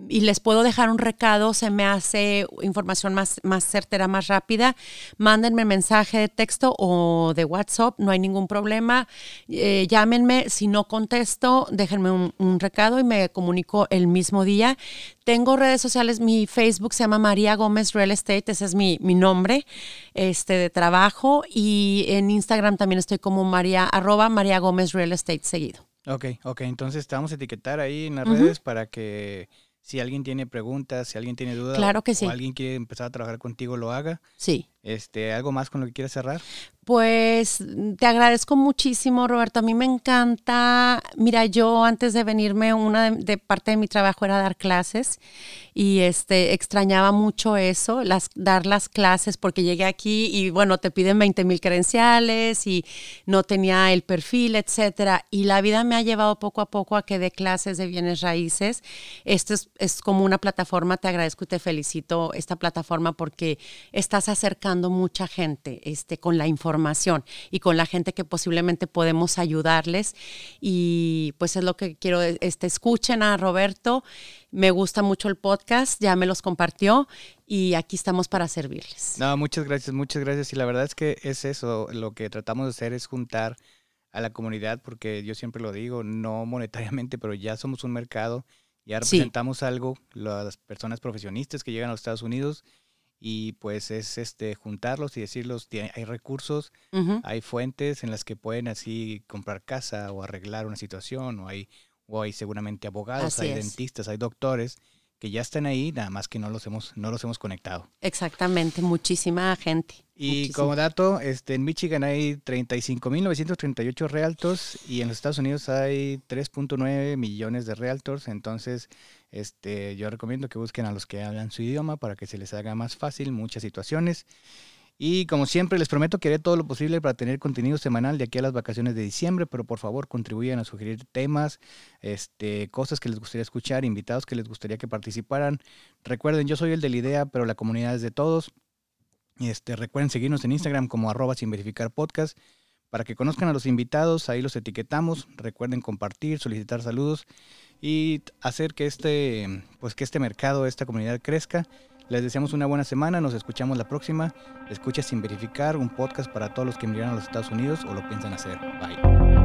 y les puedo dejar un recado, se me hace información más, más certera, más rápida, mándenme mensaje de texto o de WhatsApp, no hay ningún problema. Eh, llámenme, si no contesto, déjenme un, recado y me comunico el mismo día. Tengo redes sociales, mi Facebook se llama María Gómez Real Estate, ese es mi, mi nombre este, de trabajo y en Instagram también estoy como María, arroba María Gómez Real Estate seguido. Ok, ok, entonces te vamos a etiquetar ahí en las redes para que si alguien tiene preguntas, si alguien tiene dudas claro que o alguien quiere empezar a trabajar contigo, lo haga. Sí. Este, ¿Algo más con lo que quieras cerrar? Pues te agradezco muchísimo, Roberto. A mí me encanta, mira, yo antes de venirme, una de, parte de mi trabajo era dar clases y este extrañaba mucho eso, las, dar las clases, porque llegué aquí y bueno, te piden 20 mil credenciales y no tenía el perfil, etcétera. Y la vida me ha llevado poco a poco a que dé clases de bienes raíces. Esto es, es como una plataforma, te agradezco y te felicito esta plataforma porque estás acercando mucha gente este, con la información y con la gente que posiblemente podemos ayudarles. Y pues es lo que quiero, este, escuchen a Roberto. Me gusta mucho el podcast, ya me los compartió y aquí estamos para servirles. No, muchas gracias, muchas gracias. Y la verdad es que es eso, lo que tratamos de hacer es juntar a la comunidad, porque yo siempre lo digo, no monetariamente, pero ya somos un mercado, ya representamos algo, las personas profesionistas que llegan a los Estados Unidos y pues es este juntarlos y decirlos hay recursos, hay fuentes en las que pueden así comprar casa o arreglar una situación o hay o hay seguramente abogados, hay dentistas, hay doctores que ya están ahí, nada más que no los hemos no los hemos conectado. Exactamente, muchísima gente. Y como dato, este en Michigan hay 35.938 realtors y en los Estados Unidos hay 3.9 millones de realtors, entonces este, yo recomiendo que busquen a los que hablan su idioma para que se les haga más fácil muchas situaciones. Y como siempre, les prometo que haré todo lo posible para tener contenido semanal de aquí a las vacaciones de diciembre, pero por favor contribuyan a sugerir temas, este, cosas que les gustaría escuchar, invitados que les gustaría que participaran. Recuerden, yo soy el de la idea, pero la comunidad es de todos. Este, recuerden seguirnos en Instagram como arroba sin verificar para que conozcan a los invitados, ahí los etiquetamos. Recuerden compartir, solicitar saludos y hacer que este, pues que este mercado, esta comunidad crezca. Les deseamos una buena semana, nos escuchamos la próxima. Escucha sin verificar un podcast para todos los que emigraron a los Estados Unidos o lo piensan hacer. Bye.